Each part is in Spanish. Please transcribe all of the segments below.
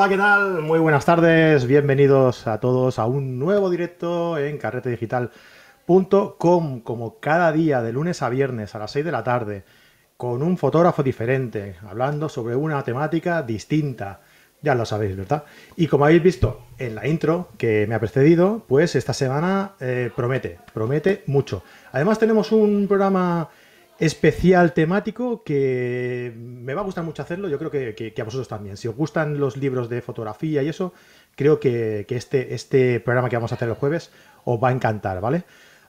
Hola, ¿qué tal? Muy buenas tardes, bienvenidos a todos a un nuevo directo en carretedigital.com, como cada día de lunes a viernes a las 6 de la tarde, con un fotógrafo diferente, hablando sobre una temática distinta. Ya lo sabéis, ¿verdad? Y como habéis visto en la intro que me ha precedido, pues esta semana eh, promete, promete mucho. Además tenemos un programa especial temático que me va a gustar mucho hacerlo, yo creo que, a vosotros también. Si os gustan los libros de fotografía y eso, creo que, este, este programa que vamos a hacer el jueves os va a encantar, ¿vale?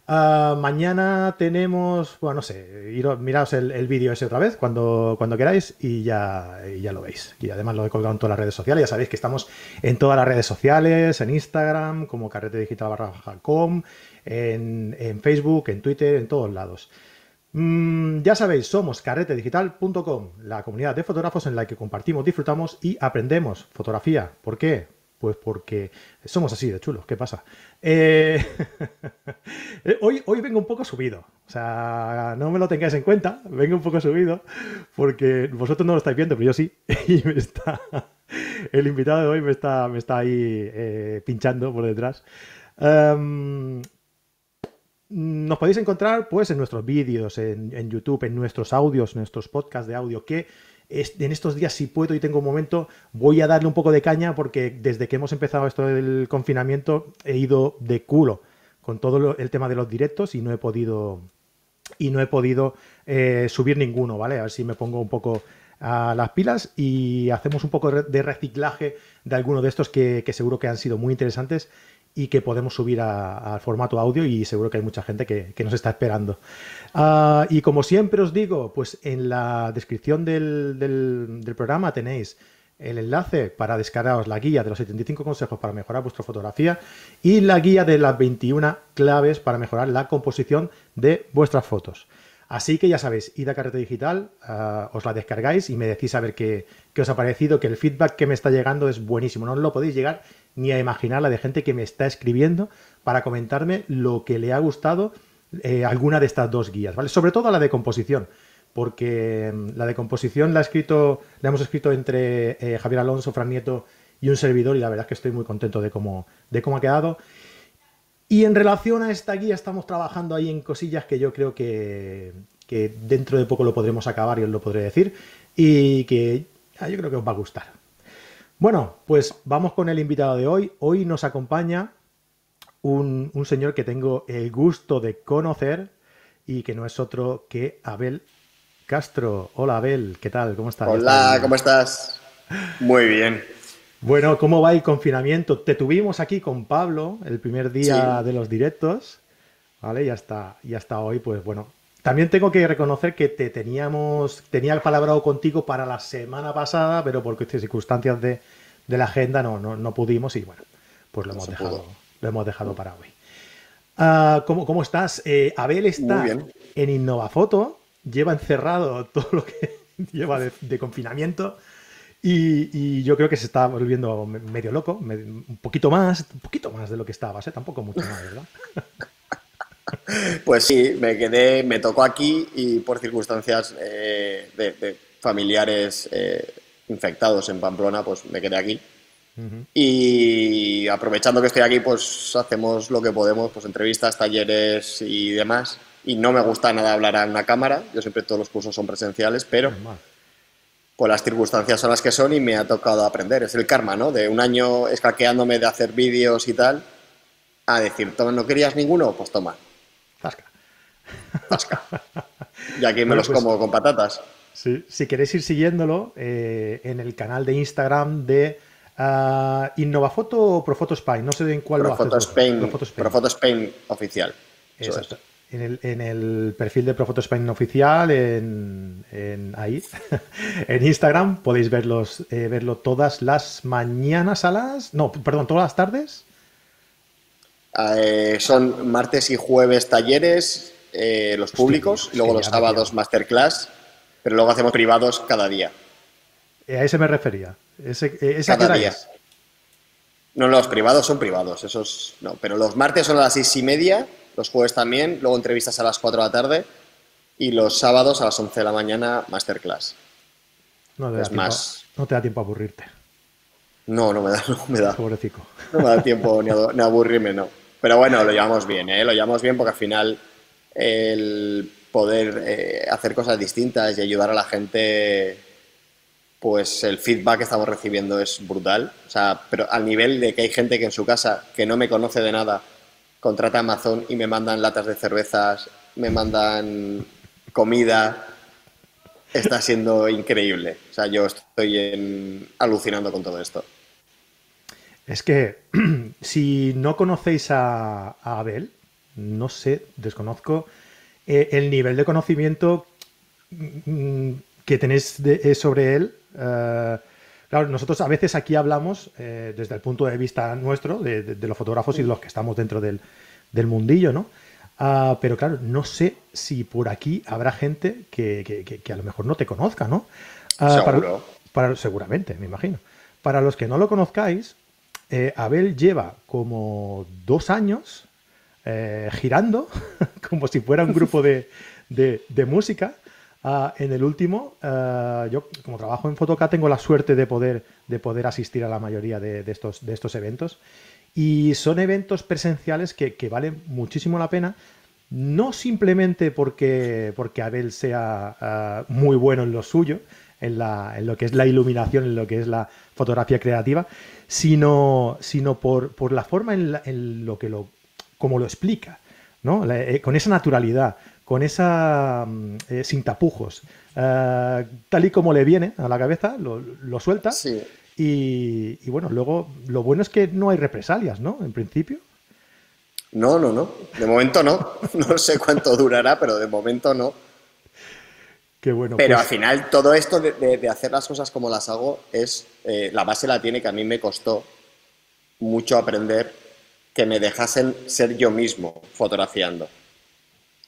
Ah, mañana tenemos, bueno, no sé, miraos el, vídeo ese otra vez cuando, cuando queráis y ya, ya lo veis. Y además lo he colgado en todas las redes sociales. Ya sabéis que estamos en todas las redes sociales, en Instagram, como carrete digital barra en, en Facebook, en Twitter, en todos lados. Mm, ya sabéis, somos carretedigital.com, la comunidad de fotógrafos en la que compartimos, disfrutamos y aprendemos fotografía. ¿Por qué? Pues porque somos así de chulos. ¿Qué pasa? Eh, hoy, hoy vengo un poco subido. O sea, no me lo tengáis en cuenta. Vengo un poco subido porque vosotros no lo estáis viendo, pero yo sí. Y me está... El invitado de hoy me está, me está ahí eh, pinchando por detrás. Em, nos podéis encontrar pues en nuestros vídeos, en, YouTube, en nuestros audios, en nuestros podcasts de audio, que en estos días, si puedo y tengo un momento, voy a darle un poco de caña porque desde que hemos empezado esto del confinamiento he ido de culo con todo el tema de los directos y no he podido y no he podido eh, subir ninguno, ¿vale? A ver si me pongo un poco a las pilas y hacemos un poco de reciclaje de algunos de estos que seguro que han sido muy interesantes y que podemos subir al formato audio y seguro que hay mucha gente que, nos está esperando. Ah, y como siempre os digo, pues en la descripción del, del, programa tenéis el enlace para descargaros la guía de los 75 consejos para mejorar vuestra fotografía y la guía de las 21 claves para mejorar la composición de vuestras fotos. Así que ya sabéis, id a Carrete Digital, ah, os la descargáis y me decís a ver qué, qué, os ha parecido, que el feedback que me está llegando es buenísimo. No os lo podéis llegar ni a imaginar la de gente que me está escribiendo para comentarme lo que le ha gustado eh, alguna de estas dos guías, ¿vale? Sobre todo la de composición, porque mm, la de composición la, ha escrito, la hemos escrito entre eh, Javier Alonso, Fran Nieto y un servidor y la verdad es que estoy muy contento de cómo, de cómo ha quedado. Y en relación a esta guía estamos trabajando ahí en cosillas que yo creo que, dentro de poco lo podremos acabar y os lo podré decir y que ah, yo creo que os va a gustar. Bueno, pues vamos con el invitado de hoy. Hoy nos acompaña un, señor que tengo el gusto de conocer y que no es otro que Abel Castro. Hola Abel, ¿qué tal? ¿Cómo estás? Hola, ¿cómo estás? Muy bien. Bueno, ¿cómo va el confinamiento? Te tuvimos aquí con Pablo el primer día de los directos, ¿vale? Y hasta, y hasta hoy, pues bueno, también tengo que reconocer que te teníamos, tenía palabrado contigo para la semana pasada, pero por circunstancias de, la agenda no, no, pudimos y bueno, pues lo hemos, dejado, lo hemos dejado para hoy. Ah, ¿cómo, estás? Eh, Abel está en Innovafoto, lleva encerrado todo lo que lleva de, confinamiento y, yo creo que se está volviendo medio loco, un poquito más, un poquito más de lo que estaba, ¿eh? tampoco mucho más, ¿verdad? Pues sí, me quedé, me tocó aquí y por circunstancias eh, de, familiares eh, infectados en Pamplona, pues me quedé aquí. Y aprovechando que estoy aquí, pues hacemos lo que podemos, pues entrevistas, talleres y demás. Y no me gusta nada hablar a una cámara, yo siempre todos los cursos son presenciales, pero pues las circunstancias son las que son y me ha tocado aprender. Es el karma, ¿no? De un año escaqueándome de hacer vídeos y tal, a decir, ¿no querías ninguno? Pues toma, Zasca. Zasca. Y aquí me los pues como con patatas. si queréis ir siguiéndolo eh, en el canal de Instagram de uh, Innovafoto o Profoto Spain, no sé en cuál Profoto lo haces. Spain, Profoto Spain. Profoto Spain oficial. Exacto. En el, en el, perfil de Profoto Spain oficial, en, en ahí, en Instagram, podéis verlos, eh, verlo todas las mañanas a las. No, perdón, todas las tardes eh, son martes y jueves talleres, eh, los públicos, y luego los sábados masterclass, pero luego hacemos privados cada día. Eh, a ese me refería. Ese, cada día. No, los privados son privados, esos no, pero los martes son a las seis y media, los jueves también, luego entrevistas a las cuatro de la tarde y los sábados a las once de la mañana masterclass. No te, da, tiempo, no te da tiempo a aburrirte. No, no me da, no me da. Pobrecico. No me da tiempo ni a, aburrirme, no. Pero bueno, lo llevamos bien, ¿eh? Lo llevamos bien porque al final el poder eh, hacer cosas distintas y ayudar a la gente, pues el feedback que estamos recibiendo es brutal. O sea, pero al nivel de que hay gente que en su casa, que no me conoce de nada, contrata Amazon y me mandan latas de cervezas, me mandan comida, está siendo increíble. O sea, yo estoy alucinando con todo esto. Es que si no conocéis a, Abel, no sé, desconozco eh, el nivel de conocimiento mm, que tenéis eh, sobre él. Eh, claro, nosotros a veces aquí hablamos desde el punto de vista nuestro, de, los fotógrafos y de los que estamos dentro del, del mundillo, ¿no? Ah, pero claro, no sé si por aquí habrá gente que, a lo mejor no te conozca, ¿no? Ah, Seguro. Para, seguramente, me imagino. Para los que no lo conozcáis, eh, Abel lleva como dos años eh, girando, como si fuera un grupo de, música. Ah, en el último, yo como trabajo en Fotoca tengo la suerte de poder, de poder asistir a la mayoría de, estos, de estos eventos. Y son eventos presenciales que, valen muchísimo la pena, no simplemente porque, porque Abel sea ah, muy bueno en lo suyo, en, la, en, lo que es la iluminación, en lo que es la fotografía creativa, sino, sino por, por la forma en, lo que lo, como lo explica, ¿no? Eh, con esa naturalidad, con esa mm, eh, sin tapujos, ah, tal y como le viene a la cabeza, lo, lo suelta. Sí. Y, bueno, luego lo bueno es que no hay represalias, ¿no? En principio. No, no, no. De momento no. No sé cuánto durará, pero de momento no. Qué bueno. Pero pues al final todo esto de, hacer las cosas como las hago es eh, la base la tiene que a mí me costó mucho aprender que me dejasen ser yo mismo fotografiando.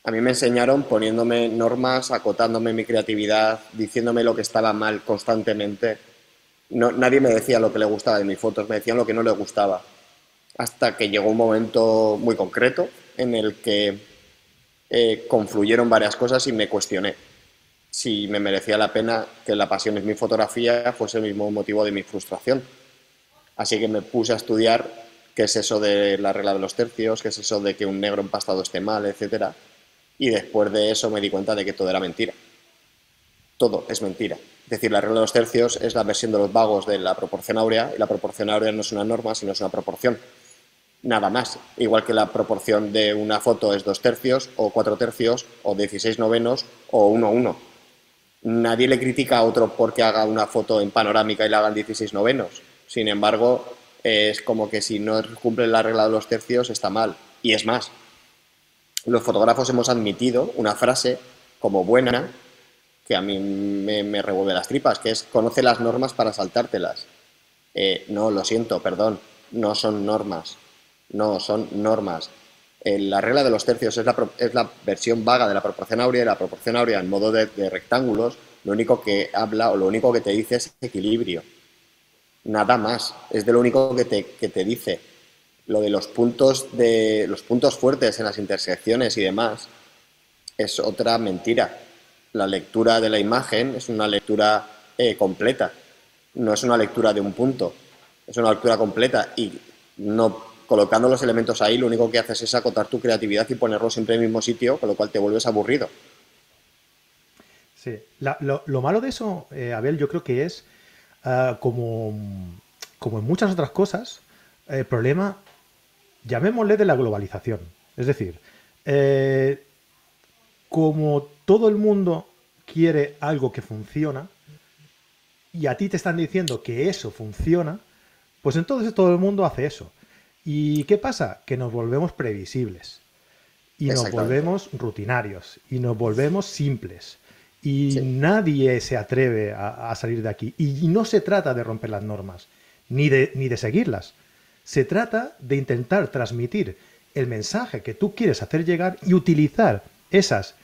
A mí me enseñaron poniéndome normas, acotándome mi creatividad, diciéndome lo que estaba mal constantemente nadie me decía lo que le gustaba de mis fotos, me decían lo que no le gustaba. Hasta que llegó un momento muy concreto en el que eh, confluyeron varias cosas y me cuestioné si me merecía la pena que la pasión en mi fotografía fuese el mismo motivo de mi frustración. Así que me puse a estudiar qué es eso de la regla de los tercios, qué es eso de que un negro empastado esté mal, etc. Y después de eso me di cuenta de que todo era mentira. Todo es mentira. Es decir, la regla de los tercios es la versión de los vagos de la proporción áurea y la proporción áurea no es una norma, sino es una proporción. Nada más. Igual que la proporción de una foto es dos tercios o cuatro tercios o 16 novenos o 1 uno. Nadie le critica a otro porque haga una foto en panorámica y le hagan 16 novenos. Sin embargo, es como que si no cumple la regla de los tercios está mal. Y es más, los fotógrafos hemos admitido una frase como buena que a mí me, revuelve las tripas, que es conoce las normas para saltártelas. Eh, no, lo siento, perdón, no son normas, no son normas. Eh, la regla de los tercios es la, es la, versión vaga de la proporción áurea y la proporción áurea en modo de, rectángulos lo único que habla o lo único que te dice es equilibrio. Nada más, es de lo único que te, que te dice. Lo de los puntos, de los puntos fuertes en las intersecciones y demás es otra mentira. La lectura de la imagen es una lectura eh, completa, no es una lectura de un punto, es una lectura completa y no colocando los elementos ahí lo único que haces es acotar tu creatividad y ponerlo siempre en el mismo sitio, con lo cual te vuelves aburrido. Sí, lo, malo de eso, eh, Abel, yo creo que es ah, como, como en muchas otras cosas, el problema, llamémosle de la globalización. Es decir, eh, como todo el mundo quiere algo que funciona y a ti te están diciendo que eso funciona, pues entonces todo el mundo hace eso. ¿Y qué pasa? Que nos volvemos previsibles y nos volvemos rutinarios y nos volvemos simples. Y nadie se atreve a, salir de aquí. Y no se trata de romper las normas, ni de, ni de seguirlas. Se trata de intentar transmitir el mensaje que tú quieres hacer llegar y utilizar esas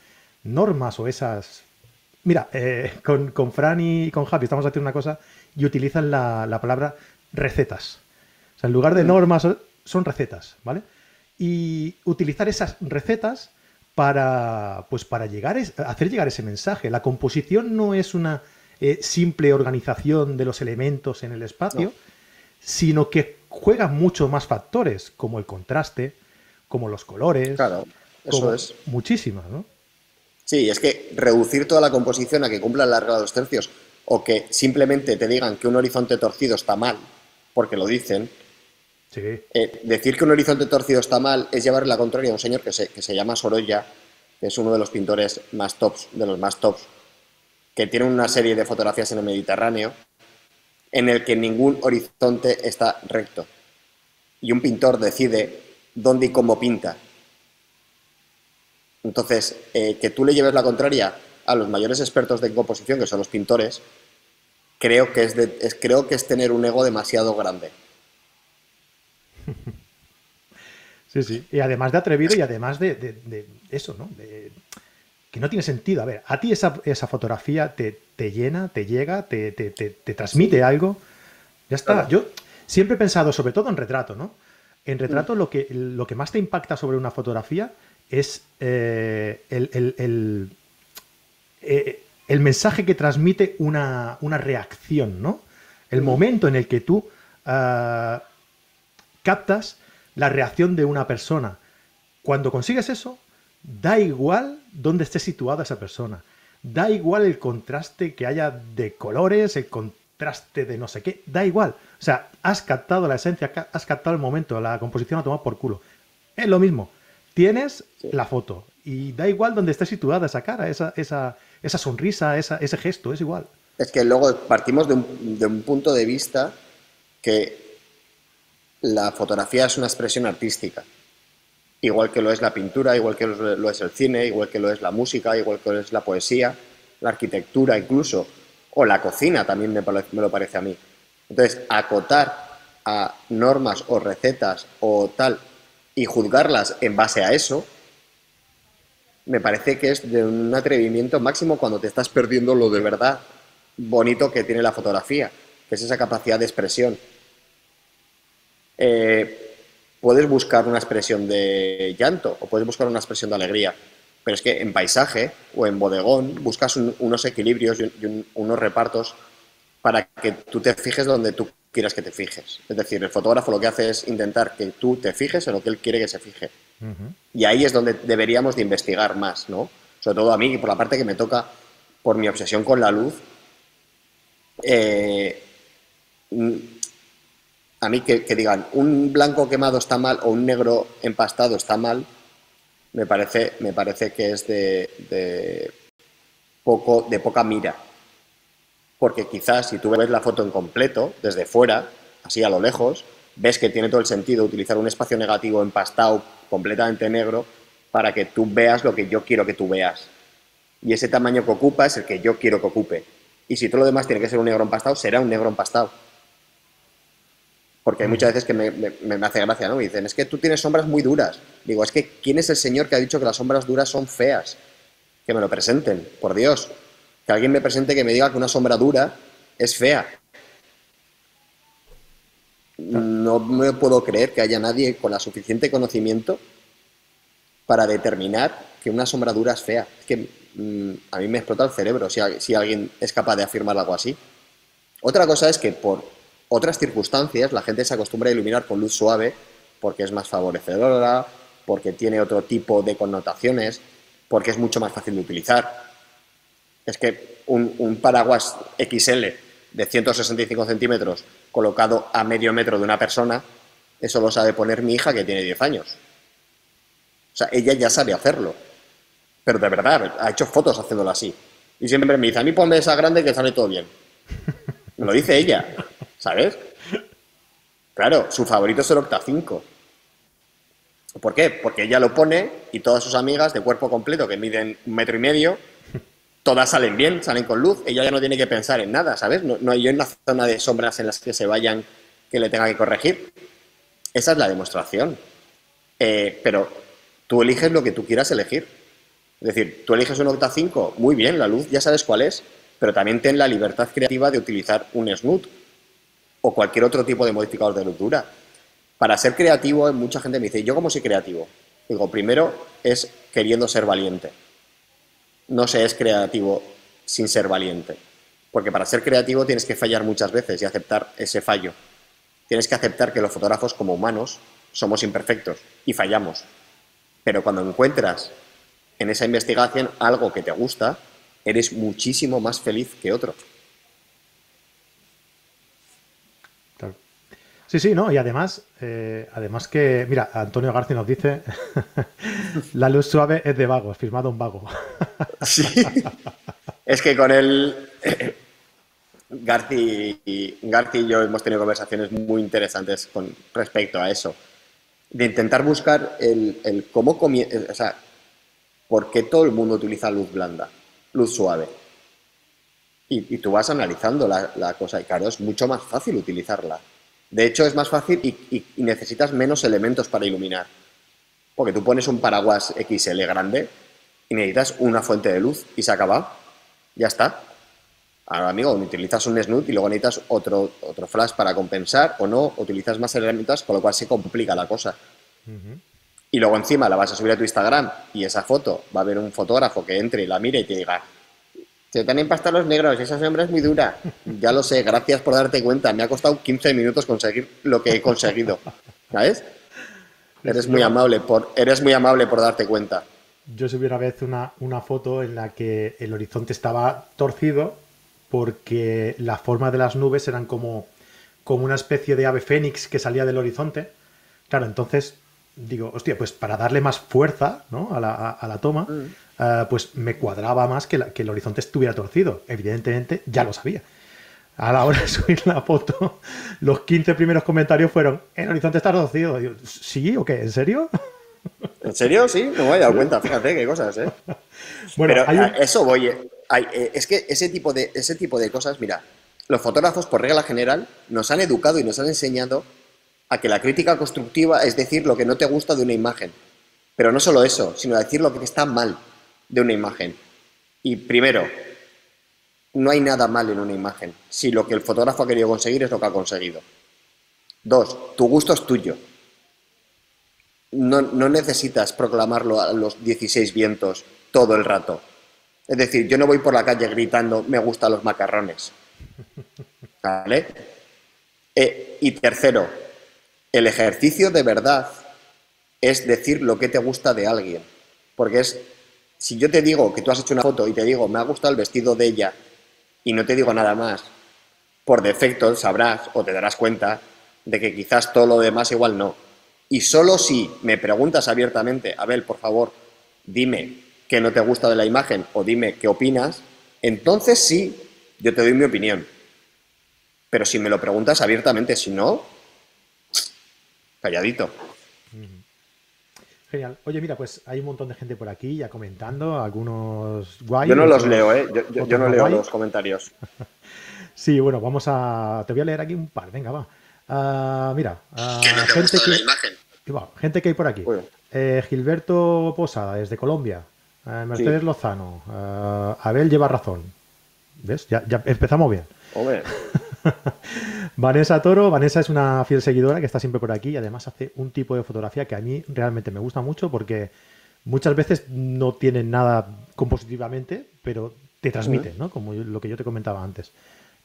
normas o esas... Mira, eh, con, con, Fran y con Javi estamos haciendo una cosa y utilizan la, palabra recetas. O sea, en lugar de mm. normas son recetas, ¿vale? Y utilizar esas recetas para, pues para llegar hacer llegar ese mensaje. La composición no es una eh, simple organización de los elementos en el espacio, sino que juegan muchos más factores, como el contraste, como los colores. Claro, eso es. Muchísimas, ¿no? Sí, es que reducir toda la composición a que cumpla la regla de los tercios o que simplemente te digan que un horizonte torcido está mal, porque lo dicen. Sí. Eh, decir que un horizonte torcido está mal es llevar la contraria a un señor que se, que se llama Sorolla, que es uno de los pintores más tops, de los más tops, que tiene una serie de fotografías en el Mediterráneo en el que ningún horizonte está recto. Y un pintor decide dónde y cómo pinta. Entonces, eh, que tú le lleves la contraria a los mayores expertos de composición, que son los pintores, creo que es, creo que es tener un ego demasiado grande. Sí, sí. Y además de atrevido y además de, eso, ¿no? Que no tiene sentido. A ver, a ti esa, fotografía te, llena, te llega, te, transmite algo. Ya está. Yo siempre he pensado, sobre todo en retrato, ¿no? En retrato lo, que, lo que más te impacta sobre una fotografía es eh, el, eh, el, mensaje que transmite una, reacción, ¿no? El momento en el que tú ah, captas la reacción de una persona. Cuando consigues eso, da igual dónde esté situada esa persona. Da igual el contraste que haya de colores, el contraste de no sé qué, da igual. O sea, has captado la esencia, has captado el momento, la composición a tomar por culo. Es lo mismo. Tienes la foto y da igual dónde esté situada esa cara, esa, esa, esa sonrisa, ese gesto, es igual. Es que luego partimos de un, punto de vista que la fotografía es una expresión artística igual que lo es la pintura, igual que lo es el cine, igual que lo es la música, igual que lo es la poesía, la arquitectura incluso, o la cocina también me, me, lo parece a mí. Entonces, acotar a normas o recetas o tal y juzgarlas en base a eso, me parece que es de un atrevimiento máximo cuando te estás perdiendo lo de verdad bonito que tiene la fotografía, que es esa capacidad de expresión. Eh, puedes buscar una expresión de llanto o puedes buscar una expresión de alegría, pero es que en paisaje o en bodegón buscas unos equilibrios y, unos repartos para que tú te fijes donde tú quieras que te fijes. Es decir, el fotógrafo lo que hace es intentar que tú te fijes en lo que él quiere que se fije. Y ahí es donde deberíamos de investigar más, ¿no? Sobre todo a mí, por la parte que me toca, por mi obsesión con la luz, eh, a mí que, digan un blanco quemado está mal o un negro empastado está mal, me parece, me parece que es de, poco, de poca mira. Porque quizás si tú ves la foto en completo, desde fuera, así a lo lejos, ves que tiene todo el sentido utilizar un espacio negativo empastado completamente negro para que tú veas lo que yo quiero que tú veas. Y ese tamaño que ocupa es el que yo quiero que ocupe. Y si todo lo demás tiene que ser un negro empastado, será un negro empastado porque hay muchas veces que me, hace gracia, ¿no? Me dicen, es que tú tienes sombras muy duras. Digo, es que ¿quién es el señor que ha dicho que las sombras duras son feas? Que me lo presenten, por Dios. Que alguien me presente que me diga que una sombra dura es fea. No me puedo creer que haya nadie con la suficiente conocimiento para determinar que una sombra dura es fea. Es que mm, a mí me explota el cerebro si, si alguien es capaz de afirmar algo así. Otra cosa es que por otras circunstancias, la gente se acostumbra a iluminar con luz suave porque es más favorecedora, porque tiene otro tipo de connotaciones, porque es mucho más fácil de utilizar. Es que un, paraguas XL de 165 centímetros colocado a medio metro de una persona, eso lo sabe poner mi hija que tiene 10 años. O sea, ella ya sabe hacerlo. Pero de verdad, ha hecho fotos haciéndolo así. Y siempre me dice, a mí ponme esa grande que sale todo bien. Me lo dice ella. ¿Sabes? Claro, su favorito es el Octa 5. ¿Por qué? Porque ella lo pone y todas sus amigas de cuerpo completo que miden un metro y medio, todas salen bien, salen con luz, ella ya no tiene que pensar en nada, ¿sabes? No, hay una zona de sombras en las que se vayan que le tenga que corregir. Esa es la demostración. Eh, pero tú eliges lo que tú quieras elegir. Es decir, tú eliges un Octa 5, muy bien, la luz ya sabes cuál es, pero también ten la libertad creativa de utilizar un snoot o cualquier otro tipo de modificador de luz dura. Para ser creativo, mucha gente me dice, ¿yo cómo soy creativo? Digo, primero es queriendo ser valiente. No se es creativo sin ser valiente. Porque para ser creativo tienes que fallar muchas veces y aceptar ese fallo. tienes que aceptar que los fotógrafos como humanos somos imperfectos y fallamos. Pero cuando encuentras en esa investigación algo que te gusta, eres muchísimo más feliz que otro. Sí, sí, no, y además, eh, además que, mira, Antonio García nos dice, la luz suave es de vago, firmado un vago. sí, es que con él, Garci y, y yo hemos tenido conversaciones muy interesantes con respecto a eso, de intentar buscar el, el cómo comienza, o sea, por qué todo el mundo utiliza luz blanda, luz suave. Y, tú vas analizando la, la cosa y claro, es mucho más fácil utilizarla de hecho, es más fácil y, necesitas menos elementos para iluminar. Porque tú pones un paraguas XL grande y necesitas una fuente de luz y se acaba. Ya está. Ahora, amigo, utilizas un snoot y luego necesitas otro, otro flash para compensar o no, utilizas más elementos, con lo cual se complica la cosa. Y luego encima la vas a subir a tu Instagram y esa foto va a haber un fotógrafo que entre y la mire y te diga, se te han empastado los negros, esa sombra es muy dura. Ya lo sé, gracias por darte cuenta. Me ha costado 15 minutos conseguir lo que he conseguido. ¿Sabes? Eres muy amable por, eres muy amable por darte cuenta. Yo subí una vez una, una foto en la que el horizonte estaba torcido porque la forma de las nubes eran como, como una especie de ave fénix que salía del horizonte. Claro, entonces digo, hostia, pues para darle más fuerza ¿no? a, la, a, la, toma, mm. Eh, pues me cuadraba más que, que, el horizonte estuviera torcido. Evidentemente, ya lo sabía. A la hora de subir la foto, los 15 primeros comentarios fueron, el horizonte está torcido. Digo, ¿Sí o qué? ¿En serio? ¿En serio? Sí, no me he dado cuenta, fíjate qué cosas, ¿eh? bueno, Pero eso voy, eh, es que ese tipo, de, ese tipo de cosas, mira, los fotógrafos, por regla general, nos han educado y nos han enseñado a que la crítica constructiva es decir lo que no te gusta de una imagen. Pero no solo eso, sino decir lo que está mal de una imagen. Y primero, no hay nada mal en una imagen si lo que el fotógrafo ha querido conseguir es lo que ha conseguido. Dos, tu gusto es tuyo. No, no, necesitas proclamarlo a los 16 vientos todo el rato. Es decir, yo no voy por la calle gritando me gustan los macarrones. ¿Vale? Eh, y tercero, el ejercicio de verdad es decir lo que te gusta de alguien. Porque es, si yo te digo que tú has hecho una foto y te digo, me ha gustado el vestido de ella, y no te digo nada más, por defecto sabrás o te darás cuenta de que quizás todo lo demás igual no. Y solo si me preguntas abiertamente, Abel, por favor, dime qué no te gusta de la imagen o dime qué opinas, entonces sí, yo te doy mi opinión. Pero si me lo preguntas abiertamente, si no, calladito. Genial. Oye, mira, pues hay un montón de gente por aquí ya comentando, algunos guay. Yo no los leo, ¿eh? Yo, no leo los comentarios. sí, bueno, vamos a. Te voy a leer aquí un par, venga, va. Uh, mira, uh, gente, que... La imagen? gente que hay por aquí. Eh, Gilberto Posada, desde Colombia. Eh, Mercedes Lozano. Uh, Abel lleva razón. ¿Ves? Ya, ya empezamos bien. Hombre. Vanessa Toro, Vanessa es una fiel seguidora que está siempre por aquí y además hace un tipo de fotografía que a mí realmente me gusta mucho porque muchas veces no tienen nada compositivamente, pero te transmite, ¿no? Como lo que yo te comentaba antes.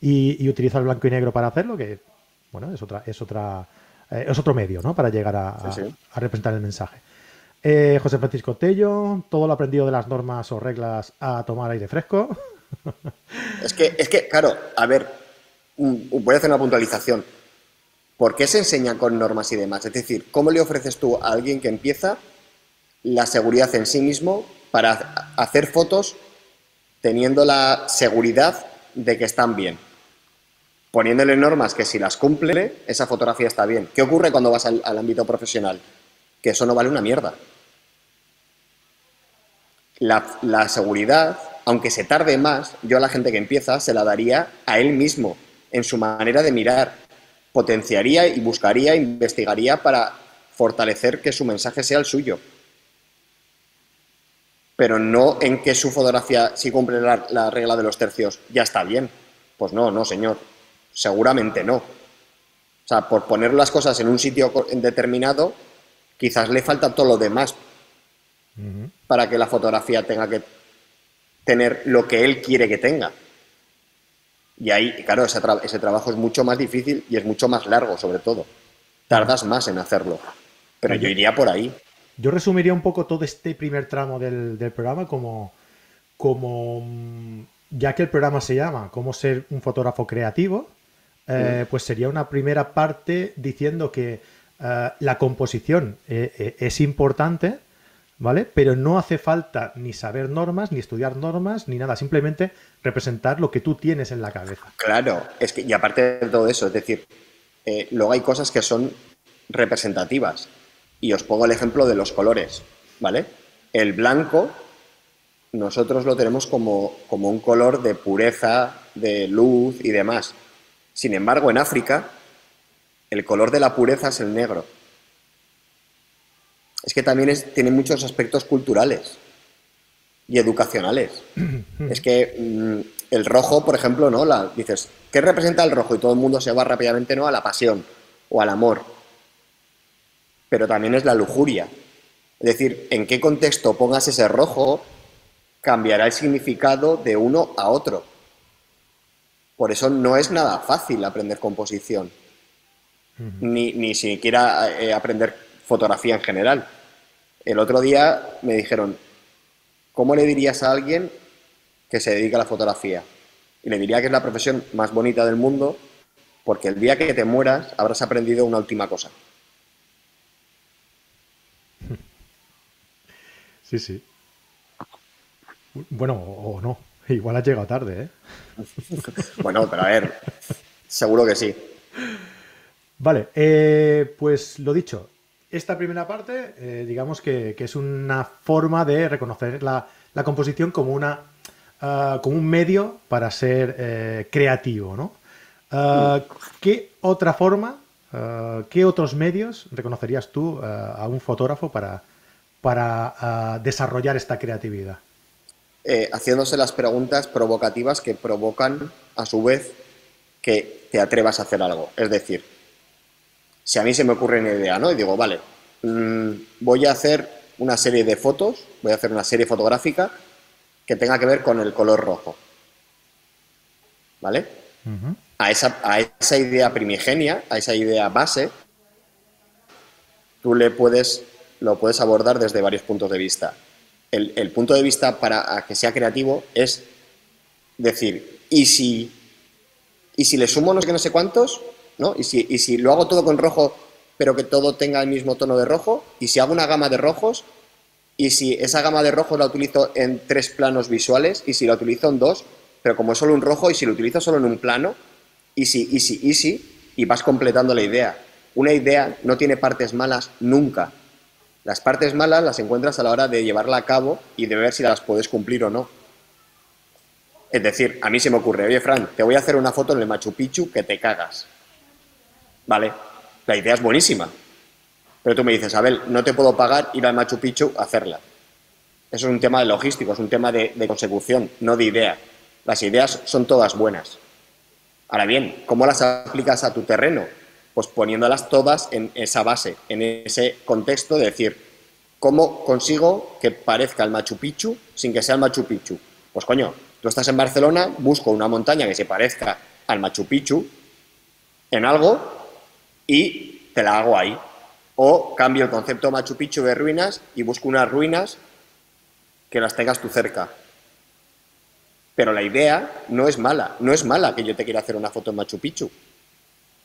Y, utiliza el blanco y negro para hacerlo, que bueno, es otra, es otra, eh, es otro medio, ¿no? Para llegar a, representar el mensaje. Eh, José Francisco Tello, todo lo aprendido de las normas o reglas a tomar aire fresco. Es que, es que, claro, a ver, voy a hacer una puntualización. ¿Por qué se enseña con normas y demás? Es decir, ¿cómo le ofreces tú a alguien que empieza la seguridad en sí mismo para hacer fotos teniendo la seguridad de que están bien? Poniéndole normas que si las cumple, esa fotografía está bien. ¿Qué ocurre cuando vas al, ámbito profesional? Que eso no vale una mierda. la seguridad, aunque se tarde más, yo a la gente que empieza se la daría a él mismo en su manera de mirar. Potenciaría y buscaría, investigaría para fortalecer que su mensaje sea el suyo. Pero no en que su fotografía, si cumple la, regla de los tercios, ya está bien. Pues no, no, señor. Seguramente no. O sea, por poner las cosas en un sitio determinado, quizás le falta todo lo demás para que la fotografía tenga que tener lo que él quiere que tenga. Y ahí, claro, ese, ese trabajo es mucho más difícil y es mucho más largo, sobre todo. Tardas más en hacerlo. Pero yo iría por ahí. Yo resumiría un poco todo este primer tramo del, programa como, como, mm, ya que el programa se llama Cómo ser un fotógrafo creativo, eh, pues sería una primera parte diciendo que eh, la composición eh, es importante, ¿vale? Pero no hace falta ni saber normas, ni estudiar normas, ni nada, simplemente representar lo que tú tienes en la cabeza. Claro, es que, y aparte de todo eso, es decir, luego hay cosas que son representativas. Y os pongo el ejemplo de los colores, ¿vale? El blanco, nosotros lo tenemos como, como un color de pureza, de luz y demás. Sin embargo, en África, el color de la pureza es el negro. Es que también tiene muchos aspectos culturales y educacionales. es que mm, el rojo, por ejemplo, ¿no? La, dices, ¿qué representa el rojo? Y todo el mundo se va rápidamente ¿no? a la pasión o al amor pero también es la lujuria. Es decir, en qué contexto pongas ese rojo cambiará el significado de uno a otro. Por eso no es nada fácil aprender composición, ni, ni, siquiera eh, aprender fotografía en general. El otro día me dijeron, ¿cómo le dirías a alguien que se dedica a la fotografía? Y le diría que es la profesión más bonita del mundo, porque el día que te mueras habrás aprendido una última cosa. Sí, sí. Bueno, o no. Igual has llegado tarde, ¿eh? bueno, pero a ver, seguro que sí. Vale, eh, pues lo dicho, esta primera parte, eh, digamos que, es una forma de reconocer la, composición como, una, ah, como un medio para ser eh, creativo, ¿no? Ah, ¿Qué otra forma, ah, qué otros medios reconocerías tú a un fotógrafo para, para desarrollar esta creatividad? Eh, haciéndose las preguntas provocativas que provocan, a su vez, que te atrevas a hacer algo. Es decir, si a mí se me ocurre una idea, ¿no? Y digo, vale, mm, voy a hacer una serie de fotos, voy a hacer una serie fotográfica que tenga que ver con el color rojo. ¿Vale? a, esa, a esa idea primigenia, a esa idea base, tú le puedes lo puedes abordar desde varios puntos de vista. El, punto de vista para que sea creativo es decir, ¿y si, y si le sumo no sé qué, no sé cuántos? ¿No? ¿Y, si, lo hago todo con rojo, pero que todo tenga el mismo tono de rojo? ¿Y si hago una gama de rojos? ¿Y si esa gama de rojos la utilizo en tres planos visuales? ¿Y si la utilizo en dos? Pero como es solo un rojo, ¿y si lo utilizo solo en un plano? ¿Y si, y si, y si? Y vas completando la idea. Una idea no tiene partes malas nunca. Las partes malas las encuentras a la hora de llevarla a cabo y de ver si las puedes cumplir o no. Es decir, a mí se me ocurre, oye Fran, te voy a hacer una foto en el Machu Picchu que te cagas. Vale, la idea es buenísima. Pero tú me dices, Abel, no te puedo pagar ir al Machu Picchu a hacerla. Eso es un tema de logístico, es un tema de, de consecución, no de idea. Las ideas son todas buenas. Ahora bien, ¿cómo las aplicas a tu terreno? Pues poniéndolas todas en esa base, en ese contexto de decir, ¿cómo consigo que parezca el Machu Picchu sin que sea el Machu Picchu? Pues coño, tú estás en Barcelona, busco una montaña que se parezca al Machu Picchu en algo y te la hago ahí. O cambio el concepto Machu Picchu de ruinas y busco unas ruinas que las tengas tú cerca. Pero la idea no es mala, no es mala que yo te quiera hacer una foto en Machu Picchu.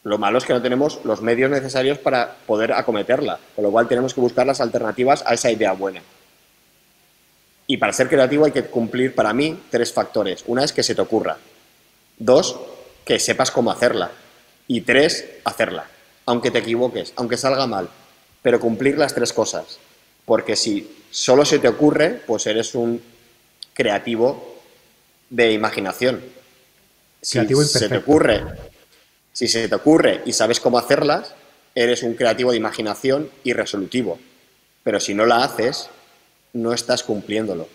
Lo malo es que no tenemos los medios necesarios para poder acometerla, con lo cual tenemos que buscar las alternativas a esa idea buena. Y para ser creativo hay que cumplir, para mí, tres factores. Una es que se te ocurra. Dos, que sepas cómo hacerla. Y tres, hacerla. Aunque te equivoques, aunque salga mal. Pero cumplir las tres cosas. Porque si solo se te ocurre, pues eres un creativo de imaginación. Si se te ocurre si se te ocurre y sabes cómo hacerlas, eres un creativo de imaginación y resolutivo. Pero si no la haces, no estás cumpliéndolo.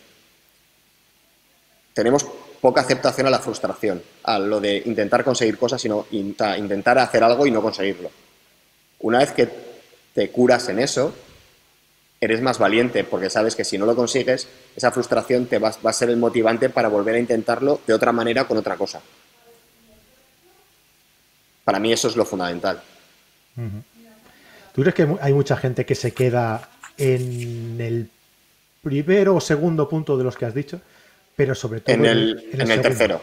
Tenemos poca aceptación a la frustración, a lo de intentar conseguir cosas, sino intentar hacer algo y no conseguirlo. Una vez que te curas en eso, eres más valiente porque sabes que si no lo consigues, esa frustración te va, va a ser el motivante para volver a intentarlo de otra manera con otra cosa. Para mí eso es lo fundamental. ¿Tú crees que hay mucha gente que se queda en el primero o segundo punto de los que has dicho, pero sobre todo en el, en el, tercero?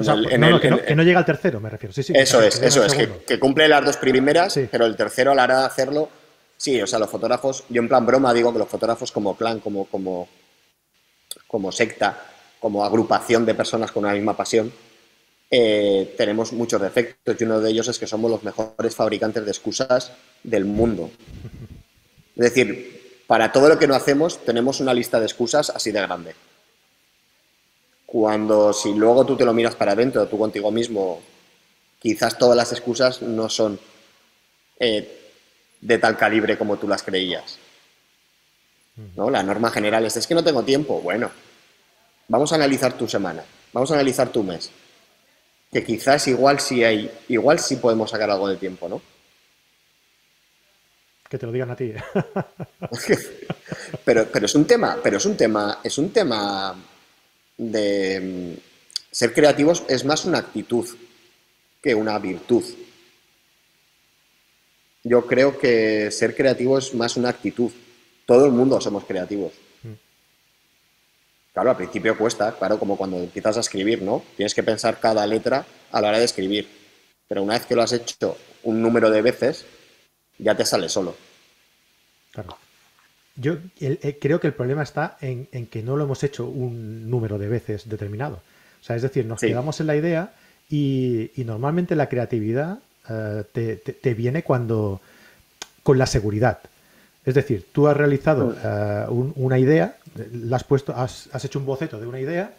Que, no, llega al tercero, me refiero. Sí, sí, eso es, eso es, que, cumple las dos primeras, pero el tercero a la hora de hacerlo, sí, o sea, los fotógrafos, yo en plan broma digo que los fotógrafos como plan, como, como, como secta, como agrupación de personas con una misma pasión, eh, tenemos muchos defectos y uno de ellos es que somos los mejores fabricantes de excusas del mundo. Es decir, para todo lo que no hacemos tenemos una lista de excusas así de grande. Cuando si luego tú te lo miras para adentro, tú contigo mismo, quizás todas las excusas no son eh, de tal calibre como tú las creías. ¿no? La norma general es, es que no tengo tiempo. Bueno, vamos a analizar tu semana, vamos a analizar tu mes. Que quizás igual sí hay, igual sí podemos sacar algo de tiempo, ¿no? Que te lo digan a ti. pero, pero es un tema, pero es un tema, es un tema de mm, ser creativos es más una actitud que una virtud. Yo creo que ser creativo es más una actitud. Todo el mundo somos creativos. Mm. Claro, al principio cuesta, claro, como cuando empiezas a escribir, ¿no? Tienes que pensar cada letra a la hora de escribir. Pero una vez que lo has hecho un número de veces, ya te sale solo. Claro. Yo eh, creo que el problema está en, que no lo hemos hecho un número de veces determinado. O sea, es decir, nos quedamos en la idea y, normalmente la creatividad eh, te, viene cuando con la seguridad. Es decir, tú has realizado mm. eh, una idea, la has puesto, has, hecho un boceto de una idea,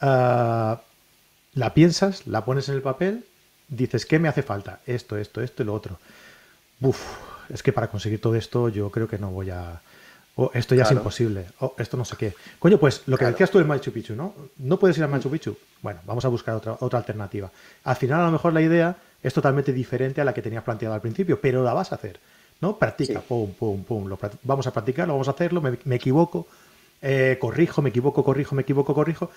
la piensas, la pones en el papel, dices, ¿qué me hace falta? Esto, esto, esto y lo otro. Uf, es que para conseguir todo esto yo creo que no voy a, Oh, esto ya es imposible. Oh, esto no sé qué. Coño, pues lo que decías tú del Machu Picchu, ¿no? No puedes ir al Machu Picchu. Bueno, vamos a buscar otra, otra alternativa. Al final, a lo mejor la idea es totalmente diferente a la que tenías planteado al principio, pero la vas a hacer. ¿No? Practica, pum, pum, pum. vamos a practicarlo, vamos a hacerlo, me, equivoco, eh, corrijo, me equivoco, corrijo, me equivoco, corrijo.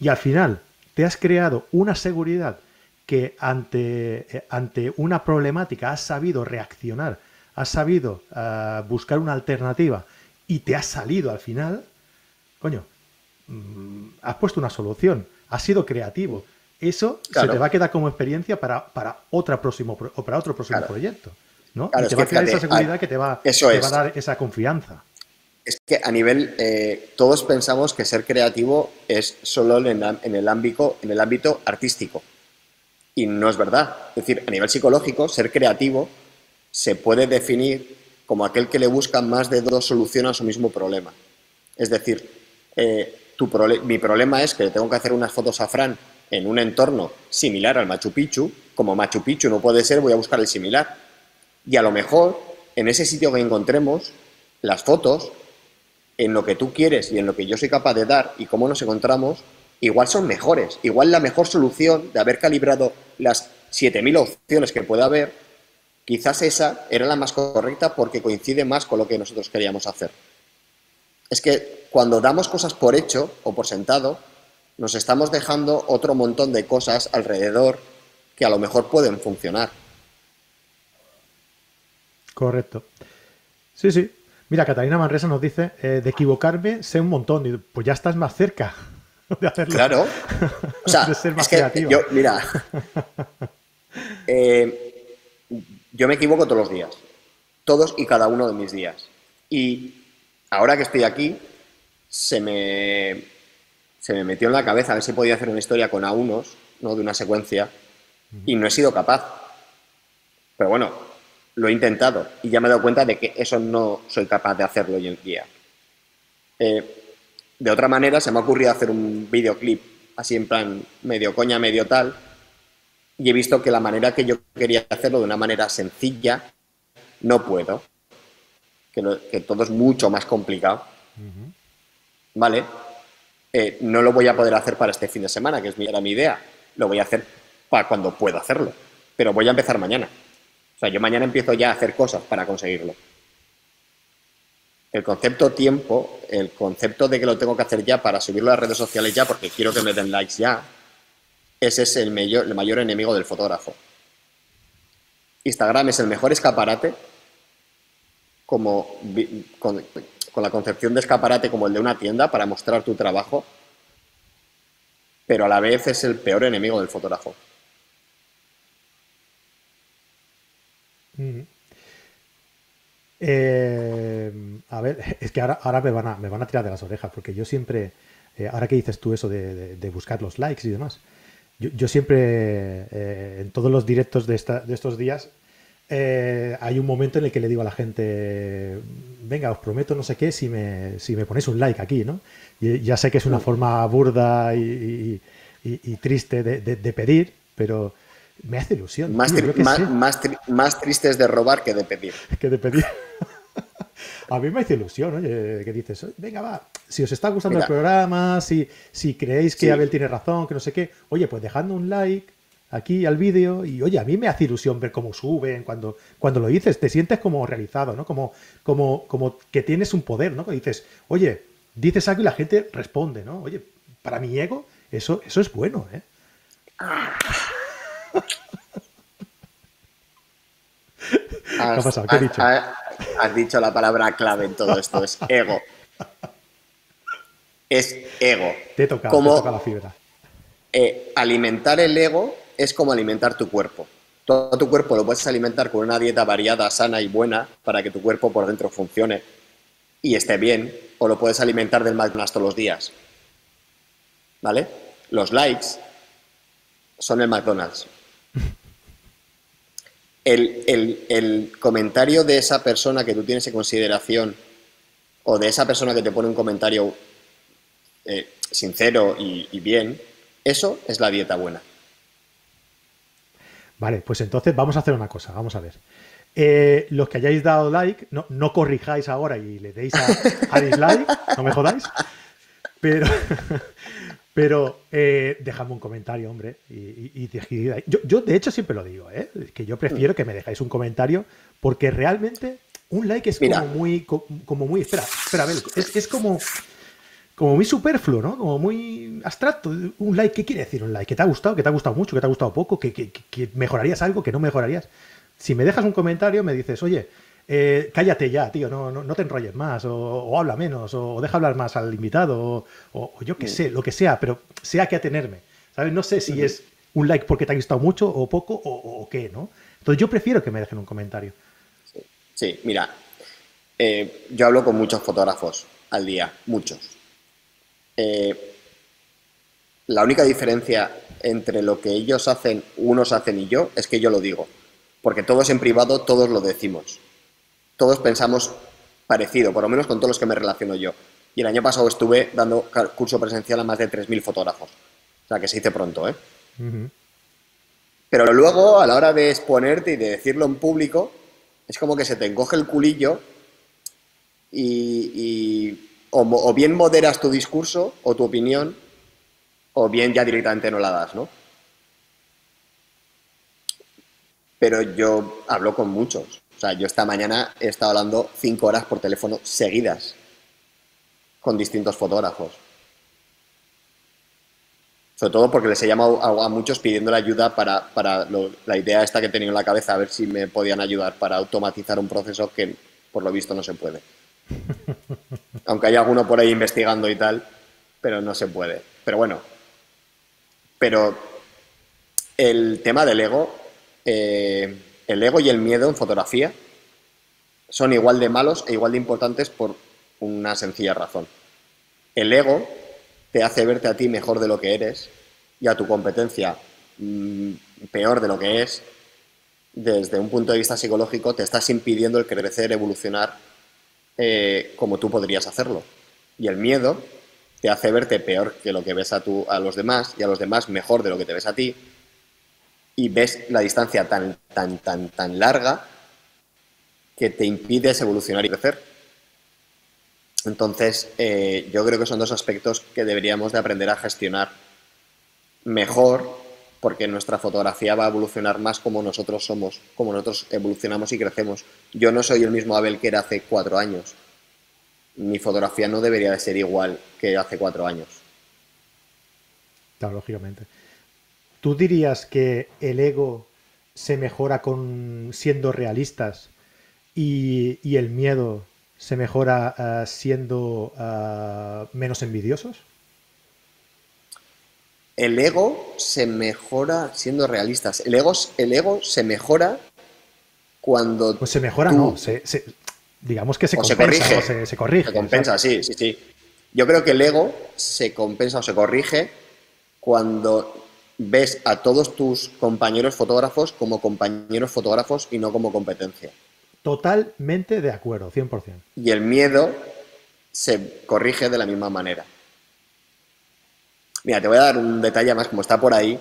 Y al final te has creado una seguridad que ante, eh, ante una problemática has sabido reaccionar, has sabido ah, buscar una alternativa y te has salido al final, coño, mm, has puesto una solución, has sido creativo. Eso se te va a quedar como experiencia para, para, otra próximo, o para otro próximo proyecto. ¿no? y te va a crear esa seguridad que te va, a dar esa confianza. Es que a nivel, eh, todos pensamos que ser creativo es solo en, en, el ámbito, en el ámbito artístico. Y no es verdad. Es decir, a nivel psicológico, ser creativo se puede definir como aquel que le busca más de dos soluciones a su mismo problema. Es decir, eh, mi problema es que tengo que hacer unas fotos a Fran en un entorno similar al Machu Picchu. Como Machu Picchu no puede ser, voy a buscar el similar. Y a lo mejor, en ese sitio que encontremos, las fotos, en lo que tú quieres y en lo que yo soy capaz de dar y cómo nos encontramos, igual son mejores. Igual la mejor solución de haber calibrado las 7.000 opciones que puede haber Quizás esa era la más correcta porque coincide más con lo que nosotros queríamos hacer. Es que cuando damos cosas por hecho o por sentado, nos estamos dejando otro montón de cosas alrededor que a lo mejor pueden funcionar. Correcto. Sí, sí. Mira, Catalina Manresa nos dice, eh, de equivocarme sé un montón. Y pues ya estás más cerca de hacerlo. Claro. O sea, de ser más creativo. Yo, mira, eh, yo me equivoco todos los días, todos y cada uno de mis días. Y ahora que estoy aquí, se me, se me metió en la cabeza a ver si podía hacer una historia con a unos, ¿no? de una secuencia, y no he sido capaz. Pero bueno, lo he intentado y ya me he dado cuenta de que eso no soy capaz de hacerlo hoy en día. Eh, de otra manera, se me ha ocurrido hacer un videoclip así en plan medio coña, medio tal, y he visto que la manera que yo quería hacerlo de una manera sencilla, no puedo. Que, todo es mucho más complicado. ¿Vale? Eh, no lo voy a poder hacer para este fin de semana, que es mi, era mi idea. Lo voy a hacer para cuando pueda hacerlo. Pero voy a empezar mañana. O sea, yo mañana empiezo ya a hacer cosas para conseguirlo. El concepto tiempo, el concepto de que lo tengo que hacer ya para subirlo a las redes sociales ya, porque quiero que me den likes ya, ese es el mayor, enemigo del fotógrafo. Instagram es el mejor escaparate, como con, la concepción de escaparate como el de una tienda para mostrar tu trabajo, pero a la vez es el peor enemigo del fotógrafo. Eh, a ver, es que ahora, ahora me, van a, me van a tirar de las orejas, porque yo siempre, eh, ahora que dices tú eso de, buscar los likes y demás, yo, siempre, eh, en todos los directos de, de estos días, hay un momento en el que le digo a la gente, venga, os prometo no sé qué si me, si me ponéis un like aquí, ¿no? Y ya sé que es una forma burda y, triste de, pedir, pero me hace ilusión. Más, más, tristes de robar que de pedir. que de pedir. A mí me hace ilusión, oye, que dices, venga, va, si os está gustando el programa, si, si creéis que Abel tiene razón, que no sé qué, oye, pues dejando un like aquí al vídeo y oye, a mí me hace ilusión ver cómo suben, cuando, cuando lo dices, te sientes como realizado, ¿no? Como, como, como que tienes un poder, ¿no? Que dices, oye, dices algo y la gente responde, ¿no? Oye, para mi ego, eso, eso es bueno, ¿eh? ¿Qué ha pasado? ¿Qué has, dicho? Has, dicho la palabra clave en todo esto, es ego. Es ego. Te toca, toca la fibra. Eh, alimentar el ego es como alimentar tu cuerpo. Todo tu cuerpo lo puedes alimentar con una dieta variada, sana y buena para que tu cuerpo por dentro funcione y esté bien, o lo puedes alimentar del McDonald's todos los días. ¿Vale? Los likes son el McDonald's. El, comentario de esa persona que tú tienes en consideración o de esa persona que te pone un comentario eh, sincero y bien, eso es la dieta buena. Vale, pues entonces vamos a hacer una cosa, vamos a ver. Eh, los que hayáis dado like, no, no corrijáis ahora y le deis a, dislike, no me jodáis, pero, pero eh, dejadme un comentario, hombre, y, yo, yo, de hecho siempre lo digo, ¿eh? que yo prefiero que me dejáis un comentario porque realmente un like es como muy, como muy, espera, espera, a ver, es, es como como muy superfluo, ¿no? Como muy abstracto. Un like, ¿qué quiere decir un like? ¿Que te ha gustado? ¿Que te ha gustado mucho? ¿Que te ha gustado poco? ¿Que, mejorarías algo? ¿Que no mejorarías? Si me dejas un comentario, me dices, oye, eh, cállate ya, tío, no, no, te enrolles más, o, habla menos, o, deja hablar más al invitado, o, yo qué mm. sé, lo que sea, pero sea que atenerme. ¿Sabes? No sé si es un like porque te ha gustado mucho o poco, o, qué, ¿no? Entonces yo prefiero que me dejen un comentario. Sí, mira, eh, yo hablo con muchos fotógrafos al día, muchos eh, la única diferencia entre lo que ellos hacen, unos hacen y yo, es que yo lo digo. Porque todos en privado, todos lo decimos. Todos pensamos parecido, por lo menos con todos los que me relaciono yo. Y el año pasado estuve dando curso presencial a más de 3.000 fotógrafos. O sea, que se dice pronto, ¿eh? Pero luego, a la hora de exponerte y de decirlo en público, es como que se te encoge el culillo y o, bien moderas tu discurso o tu opinión, o bien ya directamente no la das, ¿no? Pero yo hablo con muchos. O sea, yo esta mañana he estado hablando cinco horas por teléfono seguidas con distintos fotógrafos. Sobre todo porque les he llamado a, muchos pidiendo la ayuda para, la idea esta que he tenido en la cabeza, a ver si me podían ayudar para automatizar un proceso que por lo visto no se puede. Aunque hay alguno por ahí investigando y tal, pero no se puede. Pero bueno, pero el tema del ego, eh, el ego y el miedo en fotografía son igual de malos e igual de importantes por una sencilla razón. El ego te hace verte a ti mejor de lo que eres y a tu competencia mm, peor de lo que es. Desde un punto de vista psicológico te estás impidiendo el crecer, evolucionar eh, como tú podrías hacerlo. Y el miedo te hace verte peor que lo que ves a, los demás y a los demás mejor de lo que te ves a ti. Y ves la distancia tan, tan, tan, tan larga que te impides evolucionar y crecer. Entonces, eh, yo creo que son dos aspectos que deberíamos de aprender a gestionar mejor porque nuestra fotografía va a evolucionar más como nosotros somos, como nosotros evolucionamos y crecemos. Yo no soy el mismo Abel que era hace cuatro años. Mi fotografía no debería de ser igual que hace cuatro años. Claro, lógicamente. ¿Tú dirías que el ego se mejora con siendo realistas y, el miedo se mejora eh, siendo eh, menos envidiosos? El ego se mejora siendo realistas. El ego, el ego se mejora cuando. Pues se mejora, no. digamos que se compensa. Se corrige. Se, corrige. Se compensa, sí, sí, sí. Yo creo que el ego se compensa o se corrige cuando ves a todos tus compañeros fotógrafos como compañeros fotógrafos y no como competencia. Totalmente de acuerdo, 100%. Y el miedo se corrige de la misma manera. Mira, te voy a dar un detalle más, como está por ahí,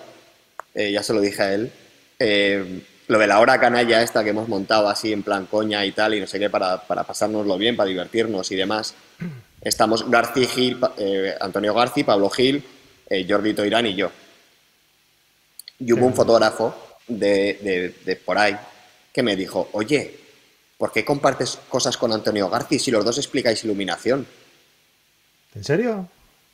eh, ya se lo dije a él, eh, lo de la hora canalla esta que hemos montado así en plan coña y tal, y no sé qué, para, para pasárnoslo bien, para divertirnos y demás. Estamos García Gil, eh, Antonio García, Pablo Gil, Jordi Toirán y yo. Y hubo un fotógrafo de, de, por ahí que me dijo, oye, ¿por qué compartes cosas con Antonio García si los dos explicáis iluminación? ¿En serio?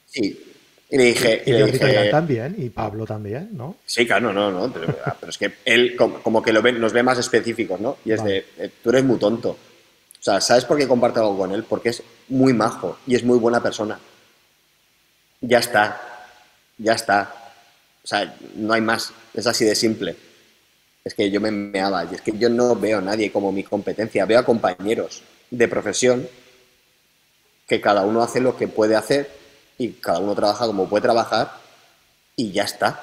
Sí. Y le dije... Y, le también, y Pablo también, ¿no? Sí, claro, no, no, pero, es que él como, que lo ve, nos ve más específicos, ¿no? Y es de, eh, tú eres muy tonto. O sea, ¿sabes por qué comparto algo con él? Porque es muy majo y es muy buena persona. Ya está, ya está. O sea, no hay más. Es así de simple. Es que yo me meaba. Y es que yo no veo a nadie como mi competencia. Veo a compañeros de profesión que cada uno hace lo que puede hacer y cada uno trabaja como puede trabajar y ya está.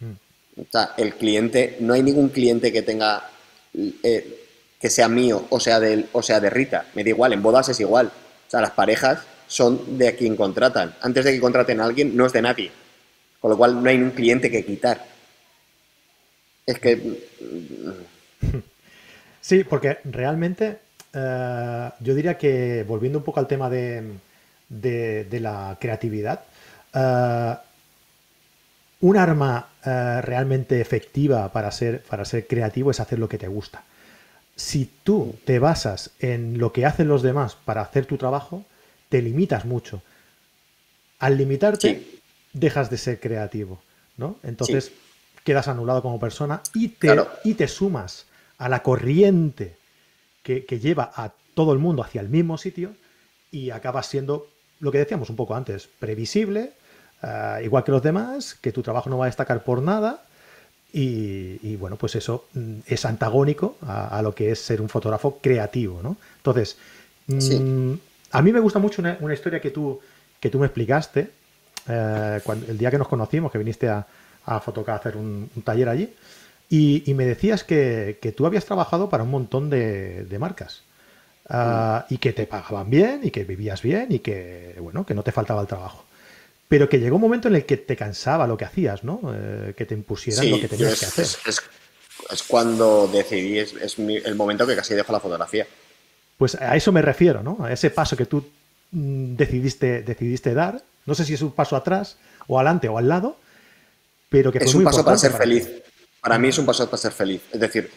Mm. O sea, el cliente, no hay ningún cliente que tenga, eh, que sea mío o sea, de, o sea de Rita. Me da igual, en bodas es igual. O sea, las parejas son de quien contratan. Antes de que contraten a alguien, no es de nadie. Con lo cual no hay un cliente que quitar. Es que... Sí, porque realmente eh, yo diría que, volviendo un poco al tema de, la creatividad, eh, un arma eh, realmente efectiva para ser, para ser creativo es hacer lo que te gusta. Si tú te basas en lo que hacen los demás para hacer tu trabajo, te limitas mucho. Al limitarte, dejas de ser creativo, ¿no? Entonces quedas anulado como persona y te, y te sumas a la corriente que, lleva a todo el mundo hacia el mismo sitio y acabas siendo lo que decíamos un poco antes, previsible, eh, igual que los demás, que tu trabajo no va a destacar por nada. Y, bueno, pues eso mm, es antagónico a, lo que es ser un fotógrafo creativo, ¿no? Entonces, mm, a mí me gusta mucho una, una, historia que tú, que tú me explicaste, eh, el día que nos conocimos, que viniste a, a a hacer un, taller allí, y, me decías que, tú habías trabajado para un montón de, marcas. Ah, y que te pagaban bien y que vivías bien y que bueno que no te faltaba el trabajo. Pero que llegó un momento en el que te cansaba lo que hacías no eh, que te impusieran lo que tenías que hacer. es, cuando decidí es, el momento que casi dejo la fotografía. Pues a eso me refiero no a ese paso que tú mm, decidiste decidiste dar no sé si es un paso atrás o adelante o al lado, pero que es un paso para ser feliz. Para mí es un paso para ser feliz. Es decir,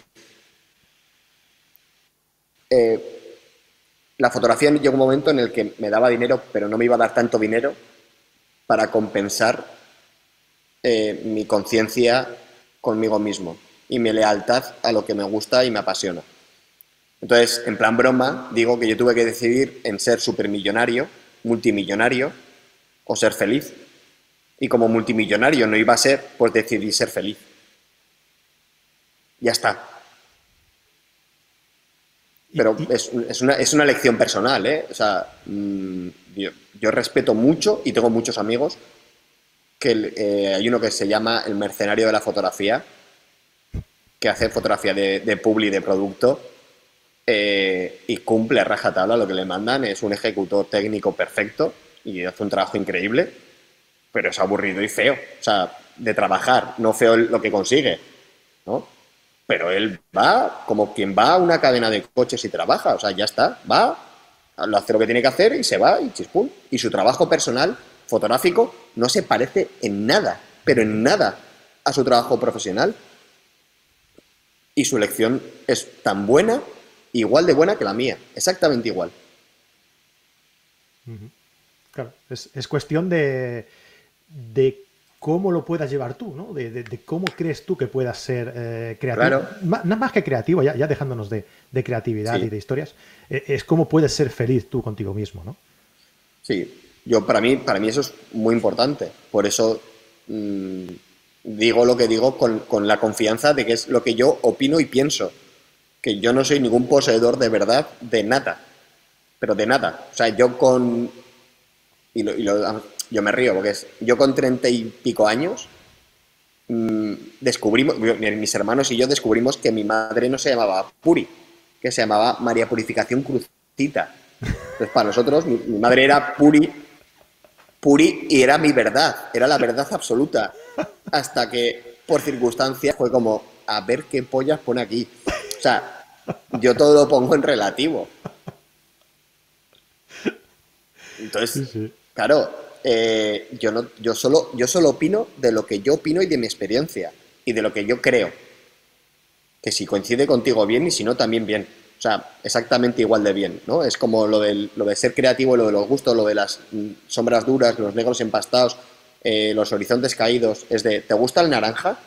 eh, la fotografía llegó un momento en el que me daba dinero, pero no me iba a dar tanto dinero para compensar eh, mi conciencia conmigo mismo y mi lealtad a lo que me gusta y me apasiona. Entonces, en plan broma, digo que yo tuve que decidir en ser supermillonario, multimillonario, o ser feliz. Y como multimillonario no iba a ser, pues decidí ser feliz. Ya está. Pero es, es, una, es una elección personal, ¿eh? O sea, mm, yo, respeto mucho y tengo muchos amigos que eh, hay uno que se llama el mercenario de la fotografía, que hace fotografía de, de publi de producto eh, y cumple rajatabla lo que le mandan, es un ejecutor técnico perfecto y hace un trabajo increíble, pero es aburrido y feo. O sea, de trabajar, no feo lo que consigue, ¿no? Pero él va como quien va a una cadena de coches y trabaja, o sea, ya está, va, lo hace lo que tiene que hacer y se va y chispum. Y su trabajo personal, fotográfico, no se parece en nada, pero en nada a su trabajo profesional. Y su elección es tan buena, igual de buena que la mía, exactamente igual. Claro, es, cuestión de, cómo lo puedas llevar tú, ¿no? De, cómo crees tú que puedas ser eh, creativo. Nada más que creativo, ya, dejándonos de, creatividad y de historias, eh, es cómo puedes ser feliz tú contigo mismo, ¿no? Sí, yo para mí, para mí eso es muy importante. Por eso mm, digo lo que digo con, con la confianza de que es lo que yo opino y pienso. Que yo no soy ningún poseedor de verdad de nada. Pero de nada. O sea, yo con. Y, yo me río, porque es. Yo con treinta y pico años. Mm, descubrimos. Mis hermanos y yo descubrimos que mi madre no se llamaba Puri, que se llamaba María Purificación Crucita. Entonces, para nosotros, mi, mi madre era Puri Puri y era mi verdad, era la verdad absoluta. Hasta que, por circunstancias, fue como, a ver qué pollas pone aquí. O sea, yo todo lo pongo en relativo. Entonces, claro, eh, yo, no, yo, solo, yo solo opino de lo que yo opino y de mi experiencia y de lo que yo creo. Que si coincide contigo bien y si no, también bien. O sea, exactamente igual de bien, ¿no? Es como lo, lo de ser creativo, lo de los gustos, lo de las mm, sombras duras, los negros empastados, eh, los horizontes caídos. Es de, ¿te gusta el naranja?